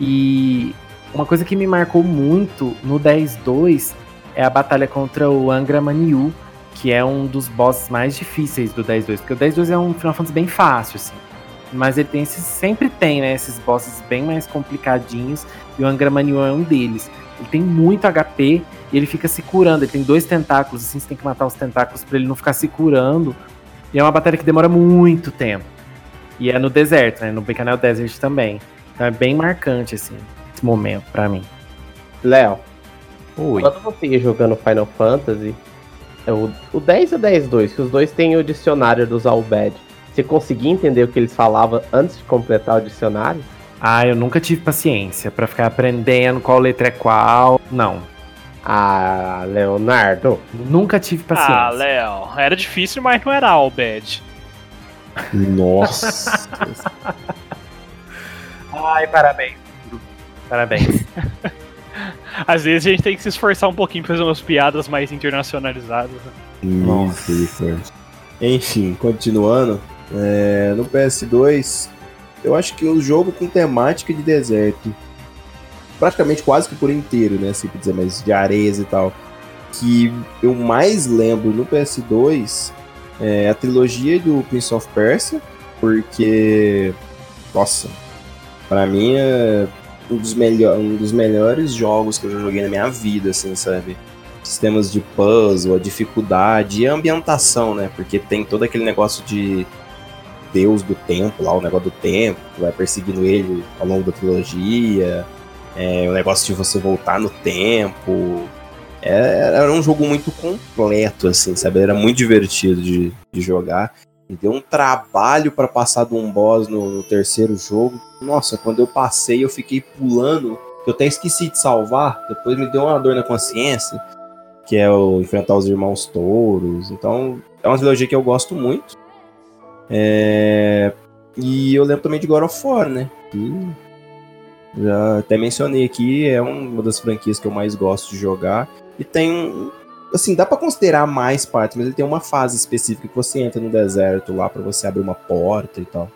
E uma coisa que me marcou muito no 10-2 é a batalha contra o Angra Maniu, que é um dos bosses mais difíceis do 10-2, porque o 10-2 é um Final Fantasy bem fácil, assim. Mas ele tem esses. Sempre tem, né? Esses bosses bem mais complicadinhos. E o Angramanil é um deles. Ele tem muito HP e ele fica se curando. Ele tem dois tentáculos, assim, você tem que matar os tentáculos para ele não ficar se curando. E é uma batalha que demora muito tempo. E é no deserto, né? No Becanel Desert também. Então é bem marcante, assim, esse momento para mim. Léo, quando você ia jogando Final Fantasy, é o, o 10 e o 10-2, que os dois têm o dicionário dos Albed. Você conseguia entender o que eles falavam antes de completar o dicionário? Ah, eu nunca tive paciência para ficar aprendendo qual letra é qual. Não. Ah, Leonardo. Nunca tive paciência. Ah, Léo. Era difícil, mas não era all bad. Nossa. Ai, parabéns. Parabéns. Às vezes a gente tem que se esforçar um pouquinho pra fazer umas piadas mais internacionalizadas. Nossa. Enfim, continuando. É, no PS2, eu acho que o jogo com temática de deserto, praticamente quase que por inteiro, né? Assim, dizer, mas de areias e tal, que eu mais lembro no PS2 é a trilogia do Prince of Persia, porque, nossa, para mim é um dos, melhor, um dos melhores jogos que eu já joguei na minha vida, assim, sabe? Sistemas de puzzle, a dificuldade e a ambientação, né? Porque tem todo aquele negócio de deus do tempo, lá o negócio do tempo, que vai perseguindo ele ao longo da trilogia, é, o negócio de você voltar no tempo. É, era um jogo muito completo, assim, sabe? Era muito divertido de, de jogar. Me deu um trabalho para passar de um boss no, no, terceiro jogo. Nossa, quando eu passei, eu fiquei pulando. Eu até esqueci de salvar. Depois me deu uma dor na consciência. Que é o enfrentar os irmãos touros. Então, é uma trilogia que eu gosto muito. É... E eu lembro também de God of War, né? Que já até mencionei aqui, é uma das franquias que eu mais gosto de jogar. E tem um. Assim, dá para considerar mais partes, mas ele tem uma fase específica que você entra no deserto lá para você abrir uma porta e tal.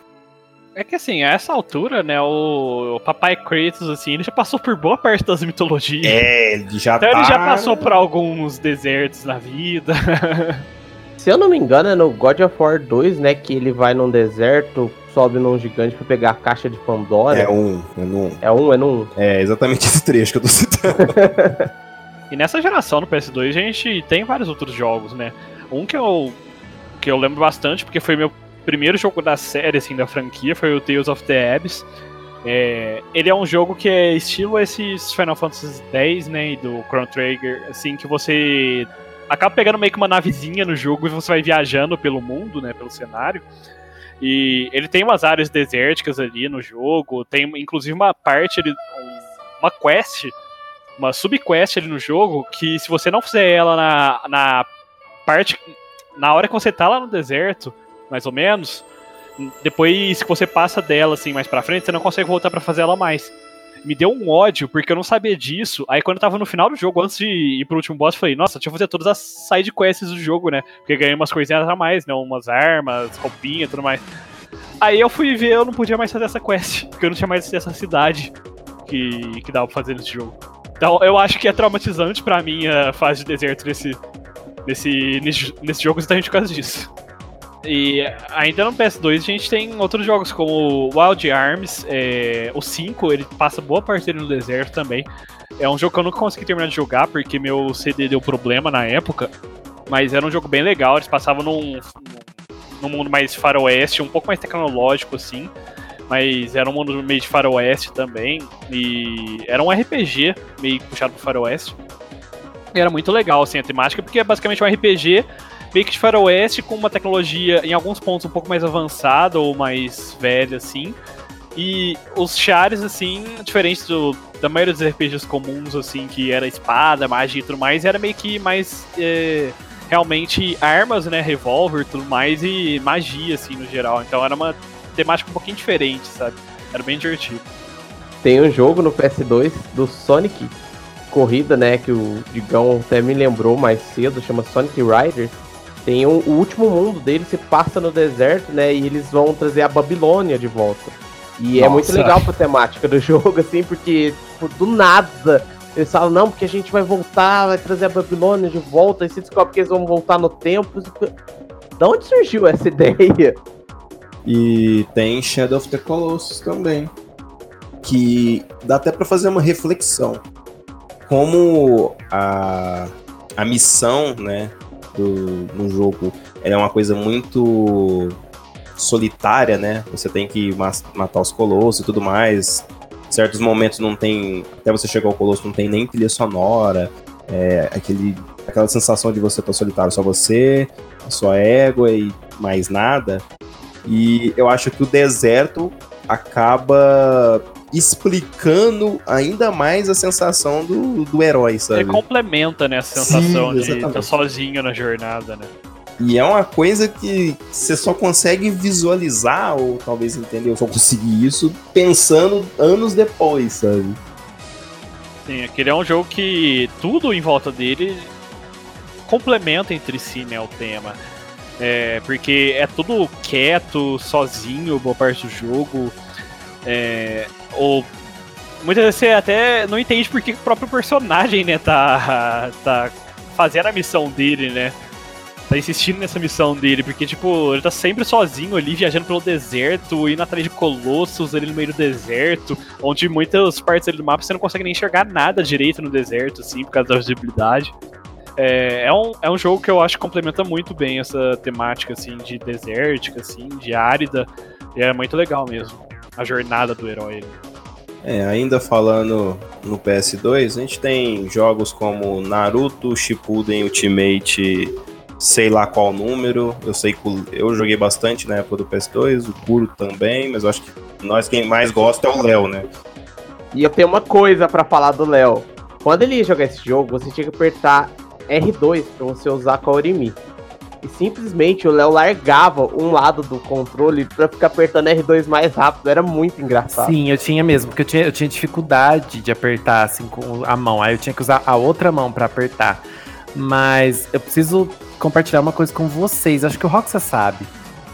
É que assim, a essa altura, né, o, o Papai Kratos, assim, ele já passou por boa parte das mitologias. É, ele já então tá... ele já passou por alguns desertos na vida. Se eu não me engano, é no God of War 2, né? Que ele vai num deserto, sobe num gigante pra pegar a caixa de Pandora. É um, é no É um, é num. É exatamente esse trecho que eu tô citando. e nessa geração no PS2 a gente tem vários outros jogos, né? Um que eu, que eu lembro bastante, porque foi meu primeiro jogo da série, assim, da franquia, foi o Tales of the Abyss. É, ele é um jogo que é estilo esses Final Fantasy X, né, do Chrono Trigger, assim, que você acaba pegando meio que uma navezinha no jogo e você vai viajando pelo mundo, né, pelo cenário. E ele tem umas áreas desérticas ali no jogo, tem inclusive uma parte ali, uma quest, uma subquest ali no jogo, que se você não fizer ela na, na parte. Na hora que você tá lá no deserto, mais ou menos, depois que você passa dela assim mais pra frente, você não consegue voltar para fazer ela mais me deu um ódio, porque eu não sabia disso. Aí quando eu tava no final do jogo, antes de ir pro último boss, eu falei, nossa, deixa eu fazer todas as side quests do jogo, né? Porque ganhei umas coisinhas a mais, né? Umas armas, roupinha e tudo mais. Aí eu fui ver, eu não podia mais fazer essa quest, porque eu não tinha mais essa cidade que, que dava pra fazer nesse jogo. Então eu acho que é traumatizante pra mim a fase de deserto nesse, nesse, nesse, jogo exatamente por causa disso. E ainda no PS2 a gente tem outros jogos como Wild Arms, é, o 5, ele passa boa parte dele no deserto também. É um jogo que eu nunca consegui terminar de jogar porque meu CD deu problema na época, mas era um jogo bem legal, eles passavam num, num mundo mais faroeste, um pouco mais tecnológico assim, mas era um mundo meio de faroeste também, e era um RPG meio puxado pro faroeste. E era muito legal assim a temática, porque é basicamente um RPG meio que de faroeste com uma tecnologia em alguns pontos um pouco mais avançada ou mais velha, assim. E os chares, assim, diferentes do, da maioria dos RPGs comuns, assim, que era espada, magia e tudo mais, era meio que mais é, realmente armas, né? Revólver tudo mais, e magia, assim, no geral. Então era uma temática um pouquinho diferente, sabe? Era bem divertido. Tem um jogo no PS2 do Sonic Corrida, né? Que o Digão até me lembrou mais cedo, chama Sonic Riders tem um, o último mundo dele se passa no deserto, né? E eles vão trazer a Babilônia de volta. E Nossa. é muito legal pra temática do jogo, assim, porque tipo, do nada eles falam, não, porque a gente vai voltar, vai trazer a Babilônia de volta, e se descobre que eles vão voltar no tempo. De onde surgiu essa ideia? E tem Shadow of the Colossus também, que dá até para fazer uma reflexão. Como a, a missão, né, do, no jogo é uma coisa muito solitária, né? Você tem que matar os colossos e tudo mais. Certos momentos não tem. Até você chegar ao colosso, não tem nem trilha sonora. É, aquele, aquela sensação de você estar tá solitário, só você, a sua égua e mais nada. E eu acho que o deserto acaba explicando ainda mais a sensação do, do herói, sabe? Ele complementa, né, a sensação Sim, de estar sozinho na jornada, né? E é uma coisa que você só consegue visualizar, ou talvez entender, eu só consegui isso pensando anos depois, sabe? Sim, aquele é um jogo que tudo em volta dele complementa entre si, né, o tema. É, porque é tudo quieto, sozinho, boa parte do jogo. É, ou muitas vezes você até não entende porque o próprio personagem, né, tá, tá fazendo a missão dele, né? Tá insistindo nessa missão dele, porque, tipo, ele tá sempre sozinho ali, viajando pelo deserto, indo atrás de colossos ali no meio do deserto, onde muitas partes ali do mapa você não consegue nem enxergar nada direito no deserto, assim, por causa da visibilidade. É, é, um, é um jogo que eu acho que complementa muito bem essa temática, assim, de desértica, assim, de árida, e é muito legal mesmo, a jornada do herói. É, ainda falando no PS2, a gente tem jogos como Naruto Shippuden Ultimate sei lá qual número. Eu sei que eu joguei bastante na época do PS2, o Kuro também, mas eu acho que nós quem mais gosta é o Léo, né? E eu tenho uma coisa para falar do Léo. Quando ele ia jogar esse jogo, você tinha que apertar R2 para você usar com a Orimi. E simplesmente o Léo largava um lado do controle para ficar apertando R2 mais rápido. Era muito engraçado. Sim, eu tinha mesmo, porque eu tinha, eu tinha dificuldade de apertar assim com a mão. Aí eu tinha que usar a outra mão para apertar. Mas eu preciso compartilhar uma coisa com vocês. Acho que o Roxa sabe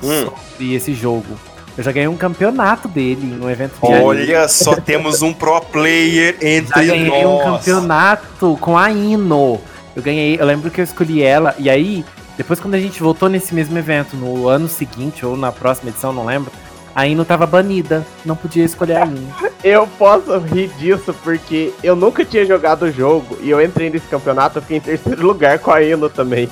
hum. sobre esse jogo. Eu já ganhei um campeonato dele em um evento de Olha, anime. só temos um pro player entre já ganhei nós. um campeonato com a Ino. Eu ganhei, eu lembro que eu escolhi ela, e aí, depois quando a gente voltou nesse mesmo evento, no ano seguinte, ou na próxima edição, não lembro, a Ino tava banida, não podia escolher a Ino. eu posso rir disso porque eu nunca tinha jogado o jogo e eu entrei nesse campeonato, eu fiquei em terceiro lugar com a Ino também.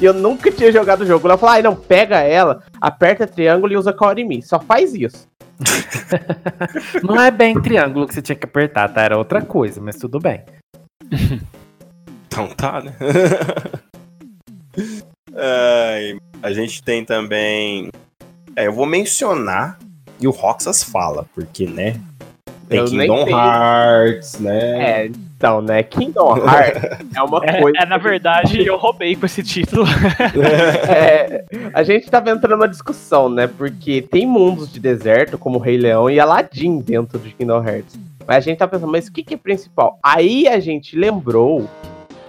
E eu nunca tinha jogado o jogo. Ela falou: ah, não, pega ela, aperta triângulo e usa Kaorimi. Só faz isso. não é bem triângulo que você tinha que apertar, tá? Era outra coisa, mas tudo bem. Então tá, né? Ai, a gente tem também. É, eu vou mencionar e o Roxas fala, porque, né? Tem eu Kingdom Hearts, né? É, então, né? Kingdom Hearts é uma é, coisa. É, na verdade, eu roubei com esse título. é, a gente tava entrando numa discussão, né? Porque tem mundos de deserto, como Rei Leão e Aladdin dentro de Kingdom Hearts. Mas a gente tá pensando, mas o que, que é principal? Aí a gente lembrou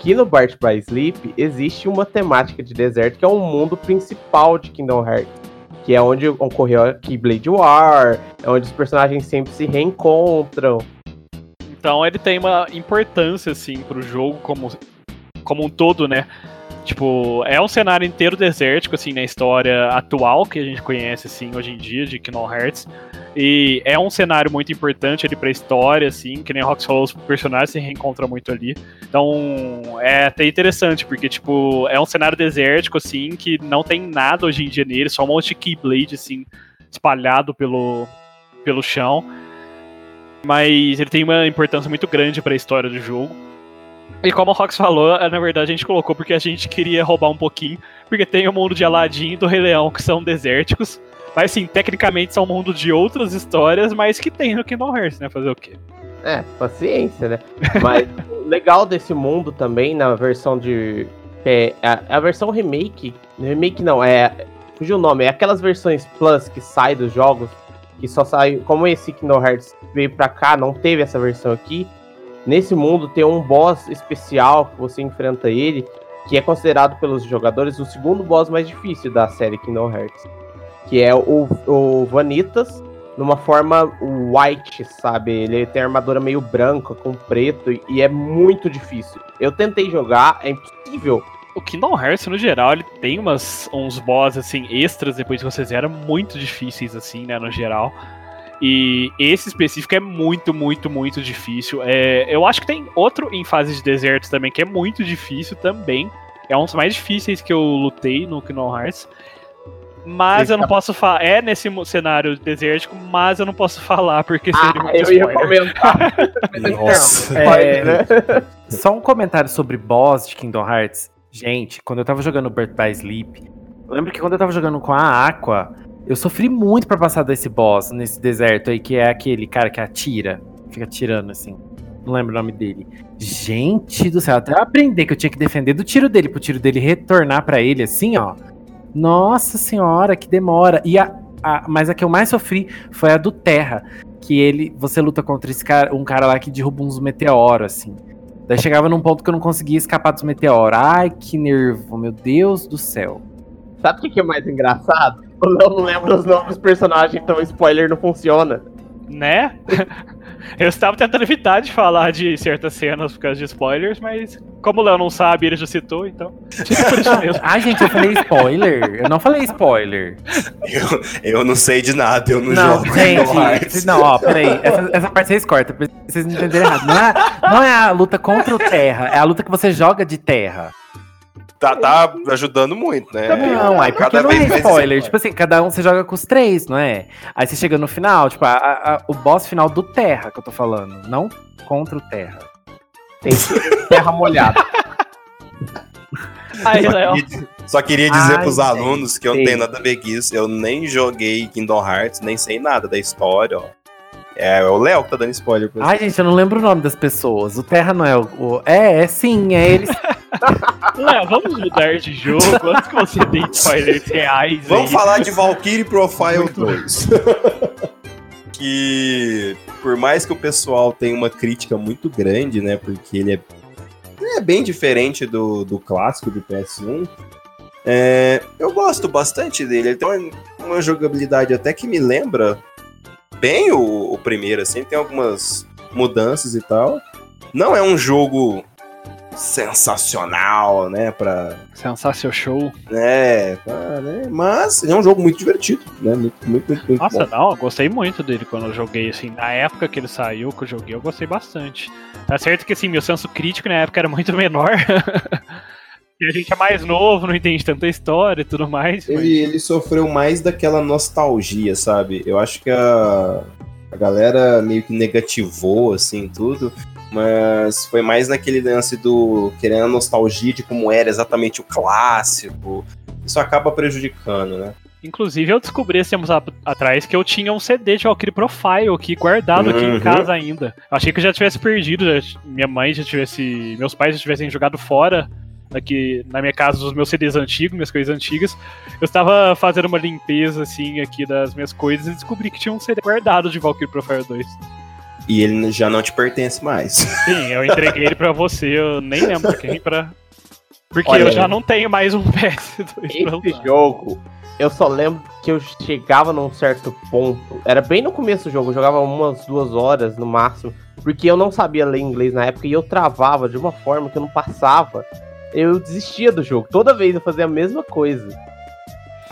que no Bart by Sleep existe uma temática de deserto que é o um mundo principal de Kingdom Hearts que é onde ocorreu a Keyblade War, é onde os personagens sempre se reencontram. Então ele tem uma importância, assim, pro jogo como, como um todo, né? Tipo, é um cenário inteiro desértico, assim, na história atual que a gente conhece, assim, hoje em dia, de Kingdom Hearts. E é um cenário muito importante ali pra história, assim, que nem o Rox os personagens se reencontram muito ali. Então, é até interessante, porque, tipo, é um cenário desértico, assim, que não tem nada hoje em dia nele, só um monte de Keyblade, assim, espalhado pelo, pelo chão. Mas ele tem uma importância muito grande para a história do jogo. E como o Rox falou, na verdade a gente colocou porque a gente queria roubar um pouquinho, porque tem o mundo de Aladdin e do Rei Leão que são desérticos. Mas sim, tecnicamente são um mundo de outras histórias, mas que tem no Kingdom Hearts, né? Fazer o quê? É, paciência, né? Mas o legal desse mundo também, na versão de. É, a, a versão remake. Remake não, é. Fugiu o nome, é aquelas versões Plus que saem dos jogos, que só sai. Como esse Kingdom Hearts veio pra cá, não teve essa versão aqui. Nesse mundo tem um boss especial que você enfrenta ele, que é considerado pelos jogadores o segundo boss mais difícil da série Kingdom Hearts que é o, o Vanitas numa forma white, sabe? Ele tem armadura meio branca com preto e é muito difícil. Eu tentei jogar, é impossível o Kingdom Hearts, no geral, ele tem umas, uns boss, assim, extras depois que você zera, muito difíceis, assim, né, no geral. E esse específico é muito, muito, muito difícil. É, eu acho que tem outro em fase de deserto também, que é muito difícil também. É um dos mais difíceis que eu lutei no Kingdom Hearts. Mas eu não posso falar. É nesse cenário desértico, mas eu não posso falar porque seria ah, muito eu ia comentar. Nossa. É, né? Só um comentário sobre boss de Kingdom Hearts. Gente, quando eu tava jogando Birth by Sleep, eu lembro que quando eu tava jogando com a Aqua, eu sofri muito para passar desse boss nesse deserto aí, que é aquele cara que atira, fica atirando assim. Não lembro o nome dele. Gente do céu, até aprender que eu tinha que defender do tiro dele, pro tiro dele retornar para ele assim, ó. Nossa senhora, que demora. E a, a, mas a que eu mais sofri foi a do Terra. Que ele. Você luta contra esse cara, um cara lá que derruba uns meteoros, assim. Daí chegava num ponto que eu não conseguia escapar dos meteoros. Ai, que nervo, meu Deus do céu. Sabe o que, que é mais engraçado? Eu não lembro os nomes dos personagens, então o spoiler não funciona. Né? Eu estava tentando evitar de falar de certas cenas por causa de spoilers, mas como o Léo não sabe, ele já citou, então. Ai, gente, eu falei spoiler. Eu não falei spoiler. Eu, eu não sei de nada, eu não, não jogo. Gente, não, ó, peraí. Essa, essa parte vocês cortam, pra vocês não entenderem errado. Não é, não é a luta contra o terra, é a luta que você joga de terra tá, tá ajudando muito, né? Não, aí porque cada não é spoiler. Tipo assim, cada um você joga com os três, não é? Aí você chega no final, tipo, a, a, o boss final do Terra que eu tô falando, não contra o Terra. Tem terra molhada. Aí, só, queria, só queria dizer Ai, pros alunos que eu não tenho nada a ver com isso. Eu nem joguei Kingdom Hearts, nem sei nada da história, ó. É, é o Léo que tá dando spoiler pra. Ai, gente, eu não lembro o nome das pessoas. O Terra não é o. o... É, é sim, é eles. Léo, vamos mudar de jogo antes que você dê spoilers reais. Vamos aí. falar de Valkyrie Profile 2. que por mais que o pessoal tenha uma crítica muito grande, né? Porque ele é, ele é bem diferente do, do clássico do PS1. É, eu gosto bastante dele. Ele tem uma, uma, jogabilidade até que me lembra bem o, o primeiro, assim. Tem algumas mudanças e tal. Não é um jogo sensacional, né? Pra... Sensacional show. É, pra, né? mas é um jogo muito divertido, né? Muito, muito, muito, muito Nossa, bom. não, eu gostei muito dele quando eu joguei, assim, na época que ele saiu, que eu joguei, eu gostei bastante. Tá certo que, assim, meu senso crítico na época era muito menor. e a gente é mais novo, não entende tanta história e tudo mais. Ele, mas... ele sofreu mais daquela nostalgia, sabe? Eu acho que a, a galera meio que negativou, assim, tudo. Mas foi mais naquele lance do querendo a nostalgia de como era exatamente o clássico. Isso acaba prejudicando, né? Inclusive, eu descobri esse tempos atrás que eu tinha um CD de Valkyrie Profile aqui, guardado uhum. aqui em uhum. casa ainda. Achei que eu já tivesse perdido, já, minha mãe já tivesse. Meus pais já tivessem jogado fora aqui na minha casa os meus CDs antigos, minhas coisas antigas. Eu estava fazendo uma limpeza assim aqui das minhas coisas e descobri que tinha um CD guardado de Valkyrie Profile 2. E ele já não te pertence mais. Sim, eu entreguei ele pra você, eu nem lembro quem pra. Porque Olha, eu já não tenho mais um PS2 Esse jogo, eu só lembro que eu chegava num certo ponto. Era bem no começo do jogo, eu jogava umas duas horas no máximo. Porque eu não sabia ler inglês na época e eu travava de uma forma que eu não passava. Eu desistia do jogo. Toda vez eu fazia a mesma coisa.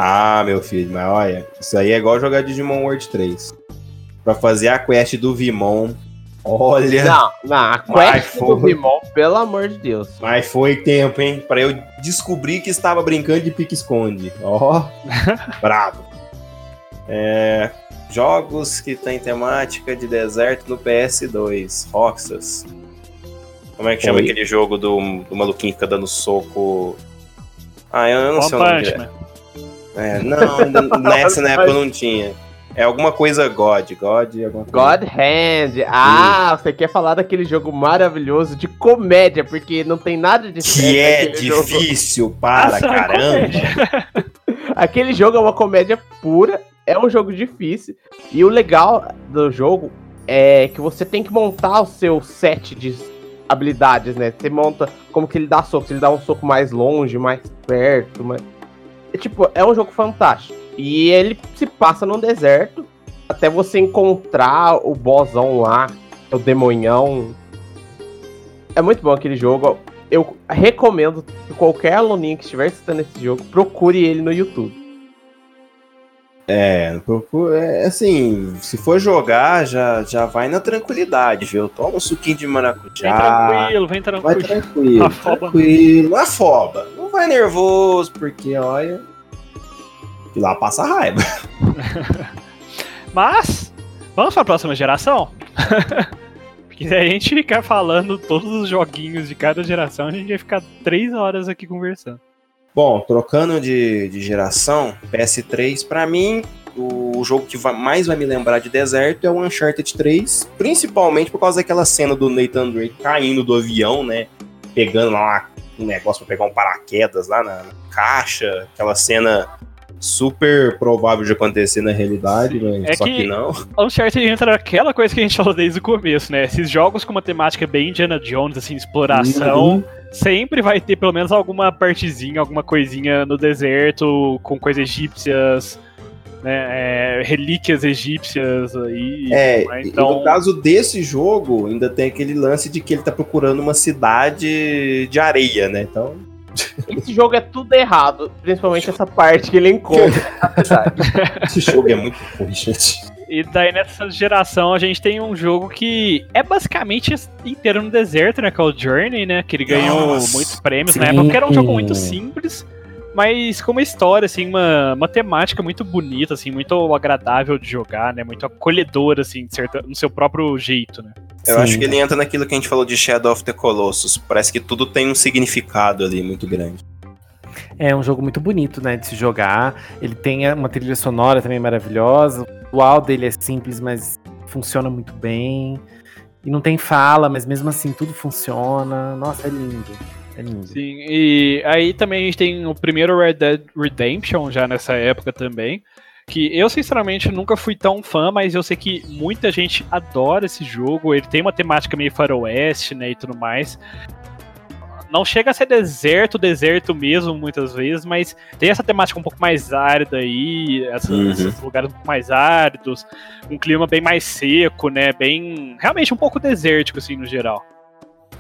Ah, meu filho, mas olha, isso aí é igual jogar Digimon World 3 para fazer a quest do Vimon. Olha. Não, não, a quest do Vimon, pelo amor de Deus. Mas foi tempo, hein? Para eu descobrir que estava brincando de pique-esconde. Ó, oh, bravo. É, jogos que tem temática de deserto no PS2. Roxas. Como é que chama Oi? aquele jogo do, do maluquinho que fica dando soco? Ah, eu, eu não sei o nome. É, não, nessa na época eu não tinha. É alguma coisa God, God, alguma coisa. God Hand. Ah, você quer falar daquele jogo maravilhoso de comédia, porque não tem nada de Que é difícil jogo. para Nossa, caramba. aquele jogo é uma comédia pura, é um jogo difícil. E o legal do jogo é que você tem que montar o seu set de habilidades, né? Você monta como que ele dá soco, se ele dá um soco mais longe, mais perto, mas é, tipo, é um jogo fantástico. E ele se passa num deserto até você encontrar o bossão lá, o demonhão. É muito bom aquele jogo. eu recomendo que qualquer aluninho que estiver assistindo esse jogo procure ele no YouTube. É, é, assim, se for jogar, já, já vai na tranquilidade, viu? Toma um suquinho de maracujá. Vem tranquilo, vem tranquilo. Vai tranquilo, afoba. tranquilo, afoba. Nervoso, porque olha, que lá passa raiva. Mas, vamos para a próxima geração? Porque se a gente ficar falando todos os joguinhos de cada geração, a gente vai ficar três horas aqui conversando. Bom, trocando de, de geração, PS3, para mim, o jogo que vai, mais vai me lembrar de deserto é o Uncharted 3, principalmente por causa daquela cena do Nathan Drake caindo do avião, né? Pegando lá um negócio pra pegar um paraquedas lá na, na caixa, aquela cena super provável de acontecer na realidade, mas é só que, que não. Uncharted entra naquela coisa que a gente falou desde o começo, né? Esses jogos com uma temática bem Indiana Jones, assim, exploração, uhum. sempre vai ter pelo menos alguma partezinha, alguma coisinha no deserto, com coisas egípcias, né, é, relíquias egípcias aí. É, né? então... no caso desse jogo, ainda tem aquele lance de que ele tá procurando uma cidade de areia, né? Então. Esse jogo é tudo errado, principalmente essa parte que ele encontra. Esse jogo é muito ruim, gente. E daí nessa geração a gente tem um jogo que é basicamente inteiro no deserto, né? Que é o Journey, né? Que ele ganhou Nossa, muitos prêmios sim. na época, porque era um jogo muito simples, mas com uma história, assim, uma, uma temática muito bonita, assim, muito agradável de jogar, né? Muito acolhedora, assim, certo, no seu próprio jeito, né? Eu Sim. acho que ele entra naquilo que a gente falou de Shadow of the Colossus. Parece que tudo tem um significado ali muito grande. É um jogo muito bonito, né, de se jogar. Ele tem uma trilha sonora também maravilhosa. O visual dele é simples, mas funciona muito bem. E não tem fala, mas mesmo assim tudo funciona. Nossa, é lindo. É lindo. Sim, e aí também a gente tem o primeiro Red Dead Redemption já nessa época também que eu sinceramente nunca fui tão fã, mas eu sei que muita gente adora esse jogo. Ele tem uma temática meio faroeste, né, e tudo mais. Não chega a ser deserto, deserto mesmo, muitas vezes, mas tem essa temática um pouco mais árida aí, essas, uhum. esses lugares um pouco mais áridos, um clima bem mais seco, né, bem... realmente um pouco desértico, assim, no geral.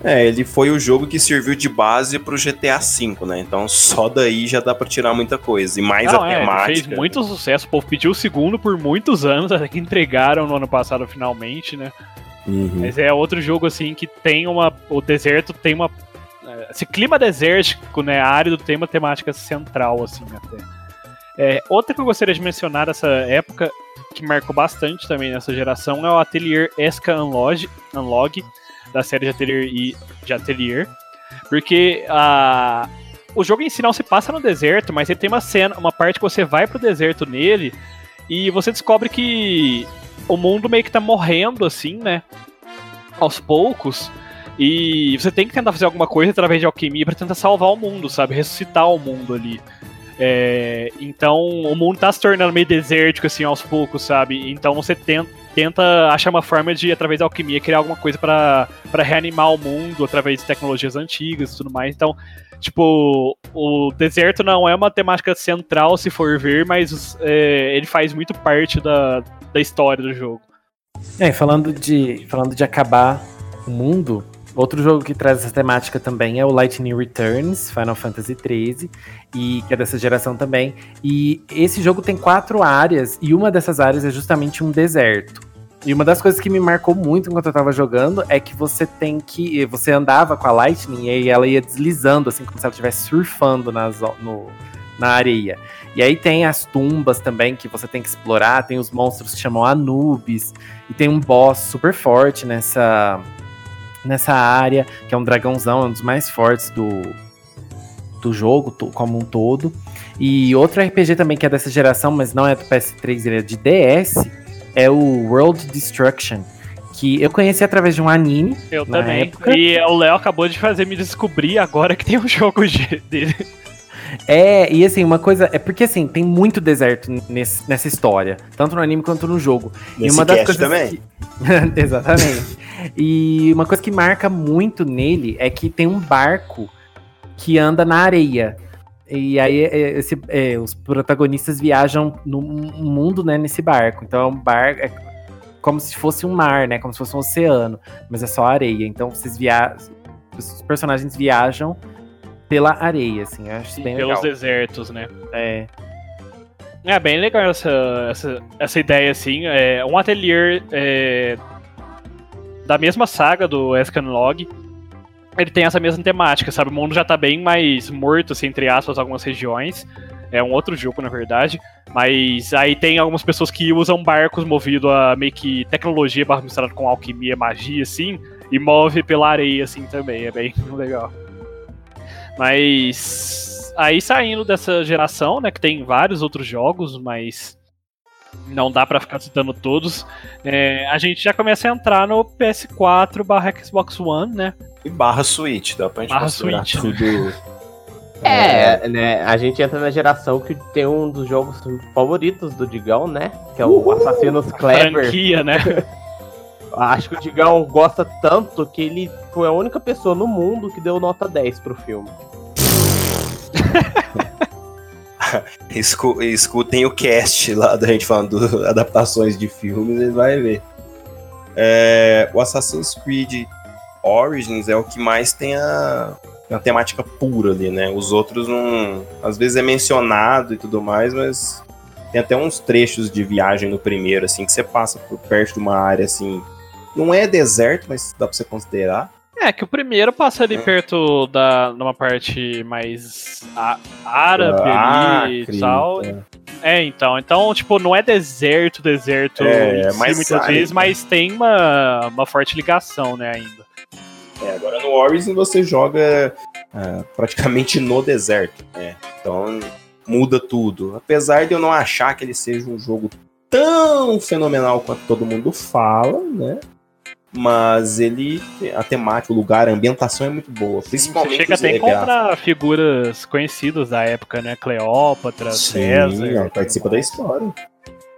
É, ele foi o jogo que serviu de base pro GTA V, né? Então só daí já dá pra tirar muita coisa. E mais Não, a é, temática. Ele fez muito sucesso, o povo pediu o segundo por muitos anos, até que entregaram no ano passado finalmente, né? Uhum. Mas é outro jogo assim que tem uma. O deserto tem uma. É, esse clima desértico, né? Árido tem uma temática central, assim, até. É, outra que eu gostaria de mencionar nessa época, que marcou bastante também nessa geração, é o Atelier Esca Unlog, Unlog da série de Atelier e Atelier. Porque a, o jogo em si não se passa no deserto, mas ele tem uma cena, uma parte que você vai pro deserto nele e você descobre que o mundo meio que tá morrendo assim, né? Aos poucos. E você tem que tentar fazer alguma coisa através de alquimia para tentar salvar o mundo, sabe? Ressuscitar o mundo ali. É, então o mundo tá se tornando meio desértico assim aos poucos, sabe? Então você tenta tenta achar uma forma de, através da alquimia, criar alguma coisa para reanimar o mundo através de tecnologias antigas e tudo mais. Então, tipo, o deserto não é uma temática central, se for ver, mas é, ele faz muito parte da, da história do jogo. É, falando de, falando de acabar o mundo, Outro jogo que traz essa temática também é o Lightning Returns, Final Fantasy XIII, e que é dessa geração também. E esse jogo tem quatro áreas, e uma dessas áreas é justamente um deserto. E uma das coisas que me marcou muito enquanto eu tava jogando é que você tem que. Você andava com a Lightning e ela ia deslizando, assim, como se ela estivesse surfando nas, no, na areia. E aí tem as tumbas também que você tem que explorar, tem os monstros que chamam Anubis, e tem um boss super forte nessa, nessa área, que é um dragãozão, é um dos mais fortes do, do jogo como um todo. E outro RPG também que é dessa geração, mas não é do PS3, ele é de DS, é o World Destruction. Que eu conheci através de um anime. Eu também. Época. E o Léo acabou de fazer me descobrir agora que tem um jogo dele. É, e assim, uma coisa. É porque assim, tem muito deserto nesse, nessa história. Tanto no anime quanto no jogo. Nesse e uma das coisas. Também. Que... Exatamente. e uma coisa que marca muito nele é que tem um barco que anda na areia. E aí é, esse, é, os protagonistas viajam no mundo, né, nesse barco. Então é um barco. É como se fosse um mar, né? Como se fosse um oceano. Mas é só areia. Então vocês viajam os personagens viajam pela areia, assim. Acho Sim, bem pelos legal. desertos, né? É, É bem legal essa, essa, essa ideia, assim. É um ateliê é, da mesma saga do Escanlog. Ele tem essa mesma temática, sabe? O mundo já tá bem mais morto, assim, entre aspas, algumas regiões. É um outro jogo, na verdade. Mas aí tem algumas pessoas que usam barcos movidos a meio que tecnologia barra misturado com alquimia, magia, assim. E move pela areia, assim, também. É bem legal. Mas aí saindo dessa geração, né, que tem vários outros jogos, mas não dá pra ficar citando todos, é, a gente já começa a entrar no PS4 barra Xbox One, né? E barra Switch, dá pra gente Barra Switch. tudo. É, né? A gente entra na geração que tem um dos jogos favoritos do Digão, né? Que é o Assassin's Clever. Franquia, né? Acho que o Digão gosta tanto que ele foi a única pessoa no mundo que deu nota 10 pro filme. Escu- escutem o cast lá da gente falando de adaptações de filmes, eles vai ver. É, o Assassin's Creed Origins é o que mais tem a, a temática pura ali, né? Os outros não. Às vezes é mencionado e tudo mais, mas tem até uns trechos de viagem no primeiro, assim, que você passa por perto de uma área assim. Não é deserto, mas dá pra você considerar. É, que o primeiro passa ali É. perto da numa parte mais á- árabe Ah, ali e tal. é. É, então. Então, tipo, não é deserto, deserto É, si, mas muitas sai. vezes, mas tem uma, uma forte ligação, né, ainda. É, agora no Origins você joga ah, praticamente no deserto, né? Então muda tudo. Apesar de eu não achar que ele seja um jogo tão fenomenal quanto todo mundo fala, né? Mas ele, a temática, o lugar, a ambientação é muito boa. Você Principalmente chega os até a encontrar figuras conhecidas da época, né? Cleópatra, César. Sim, ela participa da história.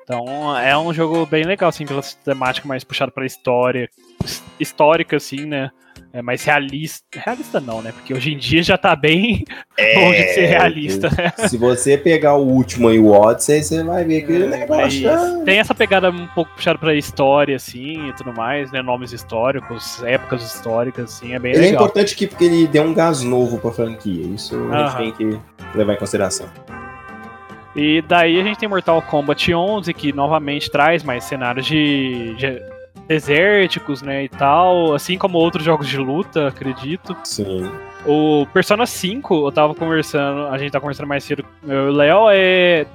Então é um jogo bem legal, assim, pela temática mais puxada pra história. his- Histórica, assim, né? É mais realista. Realista não, né? Porque hoje em dia já tá bem longe de ser realista, né? Se você pegar o último aí, o Odyssey, você vai ver que Mas negócio. é- tem essa pegada um pouco puxada pra história, assim, e tudo mais, né? Nomes históricos, épocas históricas, assim, é bem Ele é legal. importante aqui porque ele deu um gás novo pra franquia. Isso a gente tem que levar em consideração. E daí a gente tem Mortal Kombat 11, que novamente traz mais cenários de, de desérticos, né, e tal, assim como outros jogos de luta, acredito. Sim. O Persona 5, eu tava conversando, a gente tá conversando mais cedo o Léo, é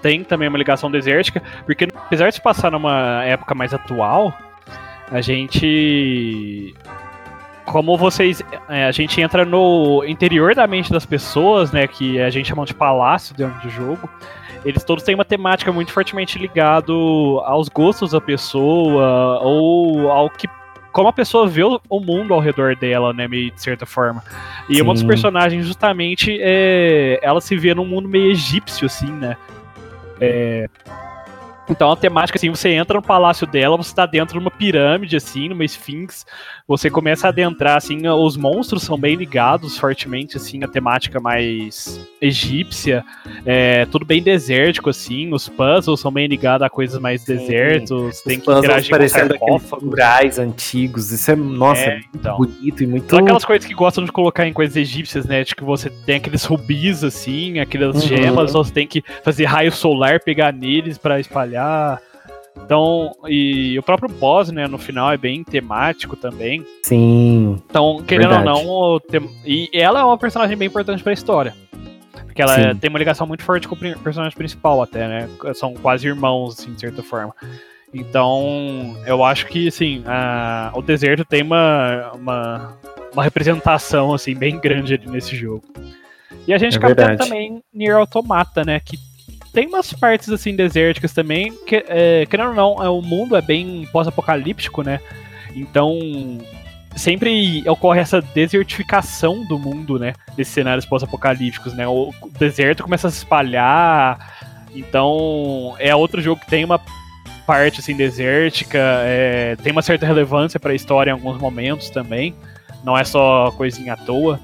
tem também uma ligação desértica, porque apesar de se passar numa época mais atual, a gente como vocês, é, a gente entra no interior da mente das pessoas, né, que a gente chama de palácio dentro do jogo. Eles todos têm uma temática muito fortemente ligado aos gostos da pessoa ou ao que como a pessoa vê o mundo ao redor dela, né, meio de certa forma. E uma dos Sim. personagens justamente é ela se vê num mundo meio egípcio assim, né? É, então a temática assim, você entra no palácio dela, você tá dentro de uma pirâmide assim, numa esfinx, você começa a adentrar assim, os monstros são bem ligados fortemente assim, a temática mais egípcia, é, tudo bem desértico assim, os puzzles são bem ligados a coisas mais Sim. desertos, tem Os que interagir com parecendo aqueles murais antigos. Isso é, nossa, É, então. bonito e muito. São aquelas coisas que gostam de colocar em coisas egípcias, né? De que você tem aqueles rubis, assim, aquelas Uhum. gemas, você tem que fazer raio solar, pegar neles pra espalhar. Então, e o próprio boss, né, no final é bem temático também. Sim. Então, querendo Verdade. ou não, e ela é uma personagem bem importante pra história. Porque ela Sim. tem uma ligação muito forte com o personagem principal até, né? São quase irmãos, assim, de certa forma. Então, eu acho que, assim, a- o deserto tem uma, uma, uma representação, assim, bem grande ali nesse jogo. E a gente É acaba também Nier Automata, né? Que tem umas partes, assim, desérticas também, que, é, querendo ou não, é, o mundo é bem pós-apocalíptico, né? Então, sempre ocorre essa desertificação do mundo, né? Desses cenários pós-apocalípticos, né? O deserto começa a se espalhar. Então, é outro jogo que tem uma parte assim desértica, é, tem uma certa relevância para a história em alguns momentos também. Não é só coisinha à toa.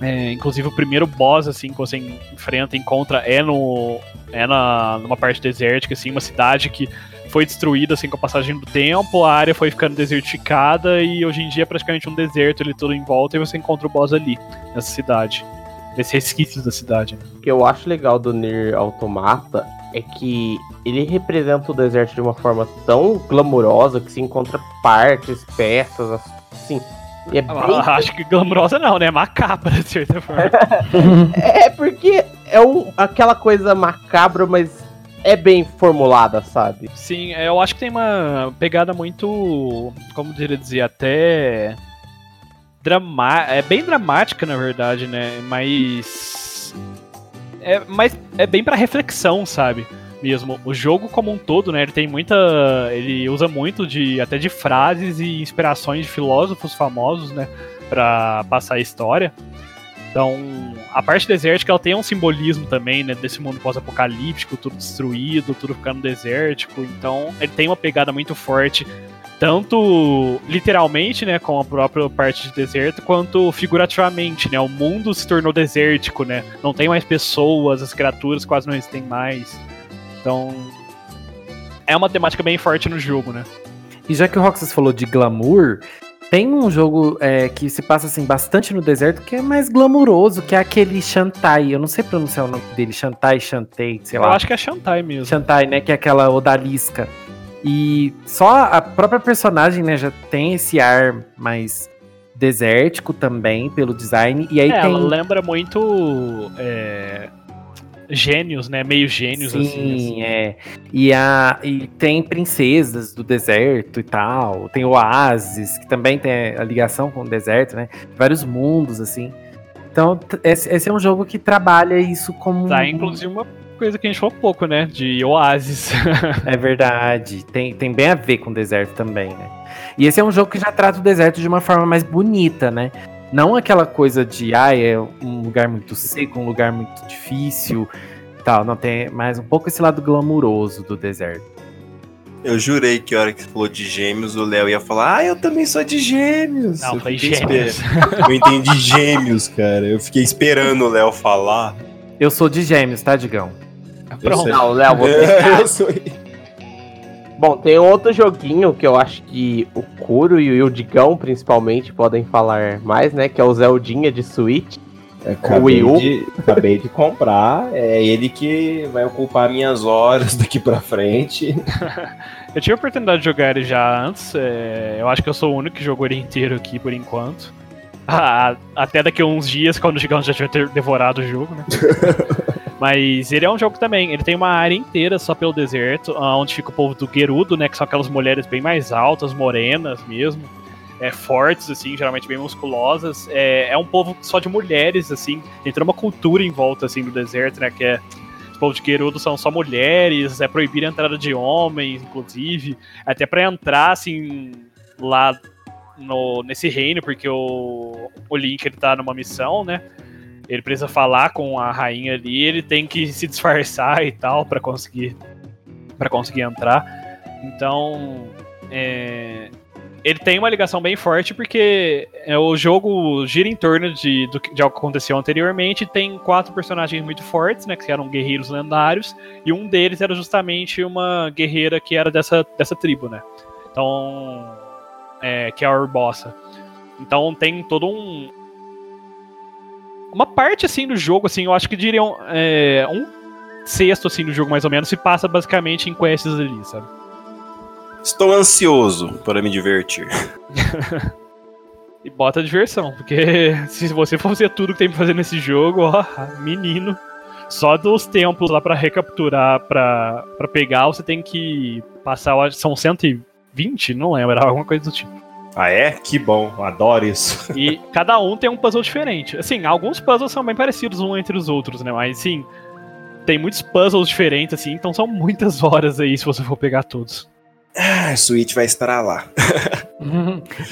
É, inclusive o primeiro boss assim que você enfrenta, encontra é no é na numa parte desértica assim, uma cidade que foi destruída assim com a passagem do tempo, a área foi ficando desertificada e hoje em dia é praticamente um deserto ali tudo em volta e você encontra o boss ali, nessa cidade. Nesses resquícios da cidade. Né? O que eu acho legal do Nier Automata é que ele representa o deserto de uma forma tão glamurosa que se encontra partes, peças, assim. É bem... Acho que glamurosa não, né? Macabra, de certa forma. é porque é um, aquela coisa macabra, mas é bem formulada, sabe? Sim, é, eu acho que tem uma pegada muito, como diria dizer, até drama é bem dramática na verdade, né? Mas é, mas é bem para reflexão, sabe? Mesmo o jogo como um todo, né? Ele tem muita, ele usa muito de até de frases e inspirações de filósofos famosos, né? Para passar a história. Então, a parte desértica ela tem um simbolismo também, né, desse mundo pós-apocalíptico, tudo destruído, tudo ficando desértico. Então, ele tem uma pegada muito forte, tanto literalmente, né, com a própria parte de deserto, quanto figurativamente, né? O mundo se tornou desértico, né? Não tem mais pessoas, as criaturas quase não existem mais. Então, é uma temática bem forte no jogo, né? E já que o Roxas falou de glamour, tem um jogo é, que se passa assim bastante no deserto que é mais glamuroso, que é aquele Shantai. Eu não sei pronunciar o nome dele, Shantai, Shantei, sei lá. Eu acho que é Shantai mesmo. Shantai, né? Que é aquela odalisca. E só a própria personagem, né, já tem esse ar mais desértico também pelo design. E aí é, tem. Ela lembra muito. É gênios, né? Meio gênios, Sim, assim. assim. é. E, a, e tem princesas do deserto e tal. Tem oásis, que também tem a ligação com o deserto, né? Vários mundos, assim. Então, esse, esse é um jogo que trabalha isso como. Tá, inclusive uma coisa que a gente falou pouco, né? De oásis. é verdade. Tem, tem bem a ver com o deserto também, né? E esse é um jogo que já trata o deserto de uma forma mais bonita, né? Não aquela coisa de, ah, é um lugar muito seco, um lugar muito difícil tal. Não, tem mais um pouco esse lado glamuroso do deserto. Eu jurei que a hora que você falou de gêmeos, o Léo ia falar, ah, eu também sou de gêmeos. Não, eu foi gêmeos. eu entendi gêmeos, cara. Eu fiquei esperando o Léo falar. Eu sou de gêmeos, tá, Digão? Pronto. Não, Léo, você. eu sou. Bom, tem outro joguinho que eu acho que o Kuro e o Digão, principalmente, podem falar mais, né? Que é o Zeldinha de Switch. Acabei de, acabei de comprar, é ele que vai ocupar minhas horas daqui pra frente. eu tive a oportunidade de jogar ele já antes, é, eu acho que eu sou o único que jogou ele inteiro aqui por enquanto. Ah, até daqui a uns dias, quando o Gigão já tiver devorado o jogo, né? Mas ele é um jogo também, ele tem uma área inteira só pelo deserto, onde fica o povo do Gerudo, né? Que são aquelas mulheres bem mais altas, morenas mesmo. É, fortes, assim, geralmente bem musculosas. É, é um povo só de mulheres, assim. Toda uma cultura em volta, assim, do deserto, né? Que é os povos de Gerudo são só mulheres, é proibir a entrada de homens, inclusive. Até para entrar, assim, lá no, nesse reino, porque o, o Link ele tá numa missão, né? Ele precisa falar com a rainha ali, ele tem que se disfarçar e tal para conseguir para conseguir entrar. Então, é, ele tem uma ligação bem forte porque é, o jogo gira em torno de, do, de algo que aconteceu anteriormente. Tem quatro personagens muito fortes, né, que eram guerreiros lendários, e um deles era justamente uma guerreira que era dessa, dessa tribo, né? Então, é, que é a Urbossa. Então tem todo um, uma parte assim do jogo, assim, eu acho que diriam é, um sexto assim do jogo mais ou menos se passa basicamente em quests ali, sabe? Estou ansioso para me divertir. e bota diversão, porque se você for fazer tudo que tem pra fazer nesse jogo, ó, menino, só dos tempos lá para recapturar, para pegar, você tem que passar, são 120, não lembro, era alguma coisa do tipo. Ah, é? Que bom, adoro isso. E cada um tem um puzzle diferente. Assim, alguns puzzles são bem parecidos um entre os outros, né? Mas, sim, tem muitos puzzles diferentes, assim, então são muitas horas aí se você for pegar todos. Ah, Switch vai estar lá.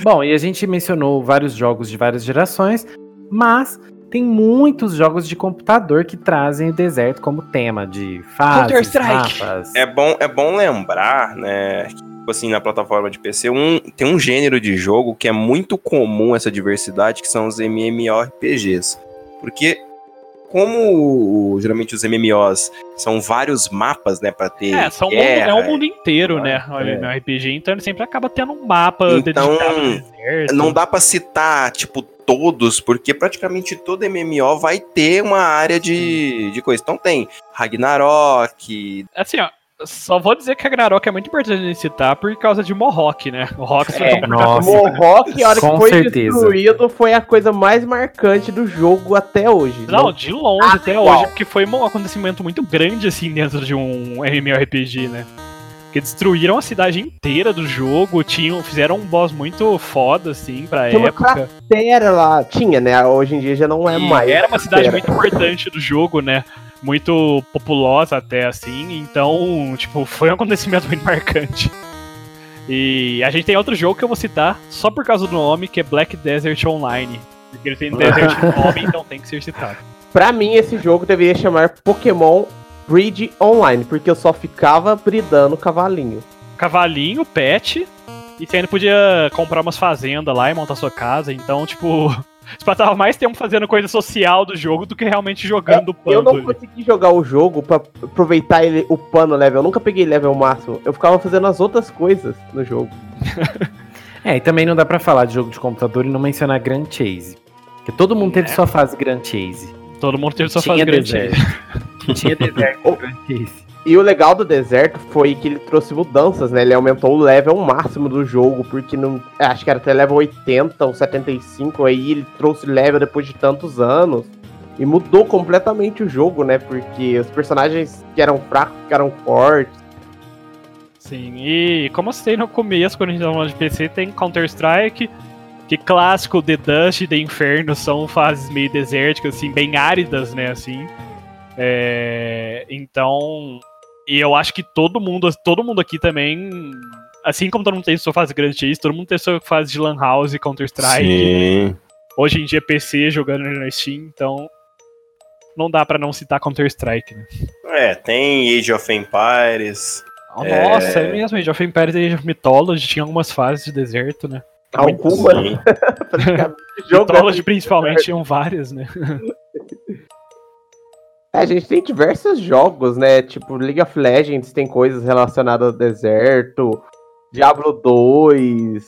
Bom, e a gente mencionou vários jogos de várias gerações, mas tem muitos jogos de computador que trazem o deserto como tema de fases, mapas. É bom, é bom lembrar, né, assim, na plataforma de PC, um, tem um gênero de jogo que é muito comum essa diversidade, que são os MMORPGs. Porque como geralmente os MMOs são vários mapas, né, pra ter. É, são guerra, é o mundo inteiro, é, né? O é. MMORPG, então ele sempre acaba tendo um mapa Então, deserto. Não dá pra citar, tipo, todos, porque praticamente todo MMO vai ter uma área de, de coisa. Então tem Ragnarok, Assim, ó. Só vou dizer que a Ragnarok é muito importante de citar por causa de Mohawk, né? Mohawk É, é, um nossa. Mohawk, a hora Com que foi certeza. destruído, foi a coisa mais marcante do jogo até hoje. Não, de longe Ah, até igual. hoje, porque foi um acontecimento muito grande, assim, dentro de um MMORPG, né? Porque destruíram a cidade inteira do jogo, tinham, fizeram um boss muito foda, assim, pra Tinha uma época. Cratera lá, tinha, né? Hoje em dia já não é E mais. era uma cidade muito importante do jogo, né? Muito populosa até, assim, então, tipo, foi um acontecimento muito marcante. E a gente tem outro jogo que eu vou citar só por causa do nome, que é Black Desert Online. Porque ele tem Desert no nome, então tem que ser citado. Pra mim, esse jogo deveria chamar Pokémon Breed Online, porque eu só ficava bridando cavalinho. cavalinho, pet, e você ainda podia comprar umas fazendas lá e montar sua casa. Então, tipo, você passava mais tempo fazendo coisa social do jogo do que realmente jogando o Eu pano. não consegui jogar o jogo pra aproveitar ele, o pano level. Eu nunca peguei level máximo. Eu ficava fazendo as outras coisas no jogo. É, e também não dá pra falar de jogo de computador e não mencionar Grand Chase. Porque todo mundo teve É. sua fase Grand Chase. Todo mundo teve sua Tinha fase grande. deserto. Tinha deserto no Grand Chase. E o legal do deserto foi que ele trouxe mudanças, né? Ele aumentou o level máximo do jogo, porque não. é, Acho que era até level 80 ou 75, aí ele trouxe level depois de tantos anos. E mudou completamente o jogo, né? Porque os personagens que eram fracos ficaram fortes. Sim, e como eu citei no começo, quando a gente tava falando de PC, tem Counter-Strike, que clássico, The Dust e The Inferno são fases meio desérticas, assim, bem áridas, né, assim. É, então, e eu acho que todo mundo, todo mundo aqui também, assim como todo mundo tem sua fase grande Chase, todo mundo tem sua fase de Lan House e Counter-Strike. Sim. Hoje em dia PC jogando na Steam, então não dá pra não citar Counter-Strike, né? É, tem Age of Empires. É. Nossa, é mesmo, Age of Empires e Age of Mythology tinha algumas fases de deserto, né? Alguma Sim. praticamente jogo. Mythology principalmente tinham várias, né? É, a gente tem diversos jogos, né? Tipo, League of Legends tem coisas relacionadas ao deserto. Diablo 2.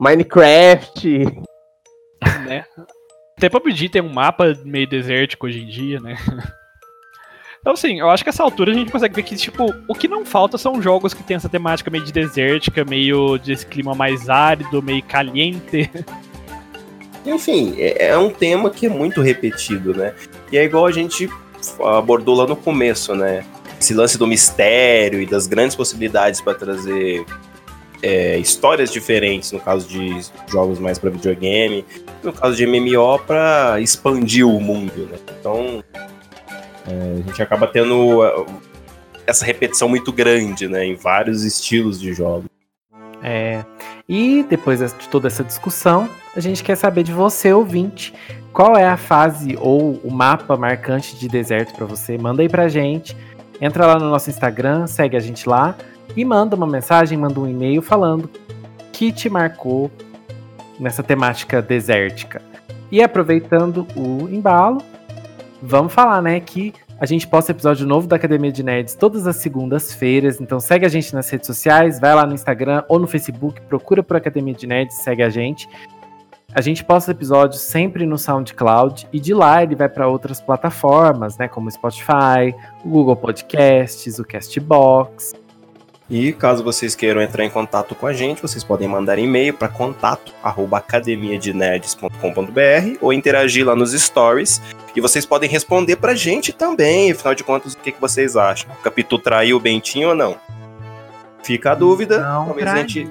Minecraft. né? Até PUBG tem um mapa meio desértico hoje em dia, né? Então, assim, eu acho que essa altura a gente consegue ver que, tipo, o que não falta são jogos que tem essa temática meio de desértica, meio desse clima mais árido, meio caliente. Enfim, é, é um tema que é muito repetido, né? E é igual a gente abordou lá no começo, né? Esse lance do mistério e das grandes possibilidades para trazer é, histórias diferentes, no caso de jogos mais para videogame, no caso de MMO para expandir o mundo, né? Então, é, a gente acaba tendo é, essa repetição muito grande, né? Em vários estilos de jogos. É. E depois de toda essa discussão, a gente quer saber de você, ouvinte, qual é a fase ou o mapa marcante de deserto pra você? Manda aí pra gente. Entra lá no nosso Instagram, segue a gente lá e manda uma mensagem, manda um e-mail falando que te marcou nessa temática desértica. E aproveitando o embalo, vamos falar, né, que a gente posta episódio novo da Academia de Nerds todas as segundas-feiras. Então segue a gente nas redes sociais, vai lá no Instagram ou no Facebook, procura por Academia de Nerds, segue a gente. A gente posta episódios sempre no SoundCloud e de lá ele vai para outras plataformas, né, como o Spotify, o Google Podcasts, o Castbox. E caso vocês queiram entrar em contato com a gente, vocês podem mandar e-mail para contato@academiadenerds.com.br ou interagir lá nos stories. E vocês podem responder pra gente também, afinal de contas, o que, que vocês acham? O Capitu traiu o Bentinho ou não? Fica a dúvida. Não talvez, a gente,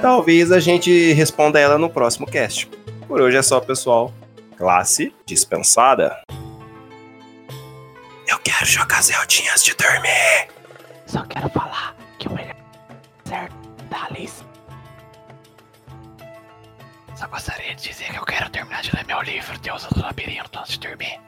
talvez a gente responda ela no próximo cast. Por hoje é só, pessoal. Classe dispensada. Eu quero jogar Zeldinhas de dormir. Só quero falar que o melhor certo da Alice. Só gostaria de dizer que eu quero terminar de ler meu livro Deus do Labirinto antes de dormir.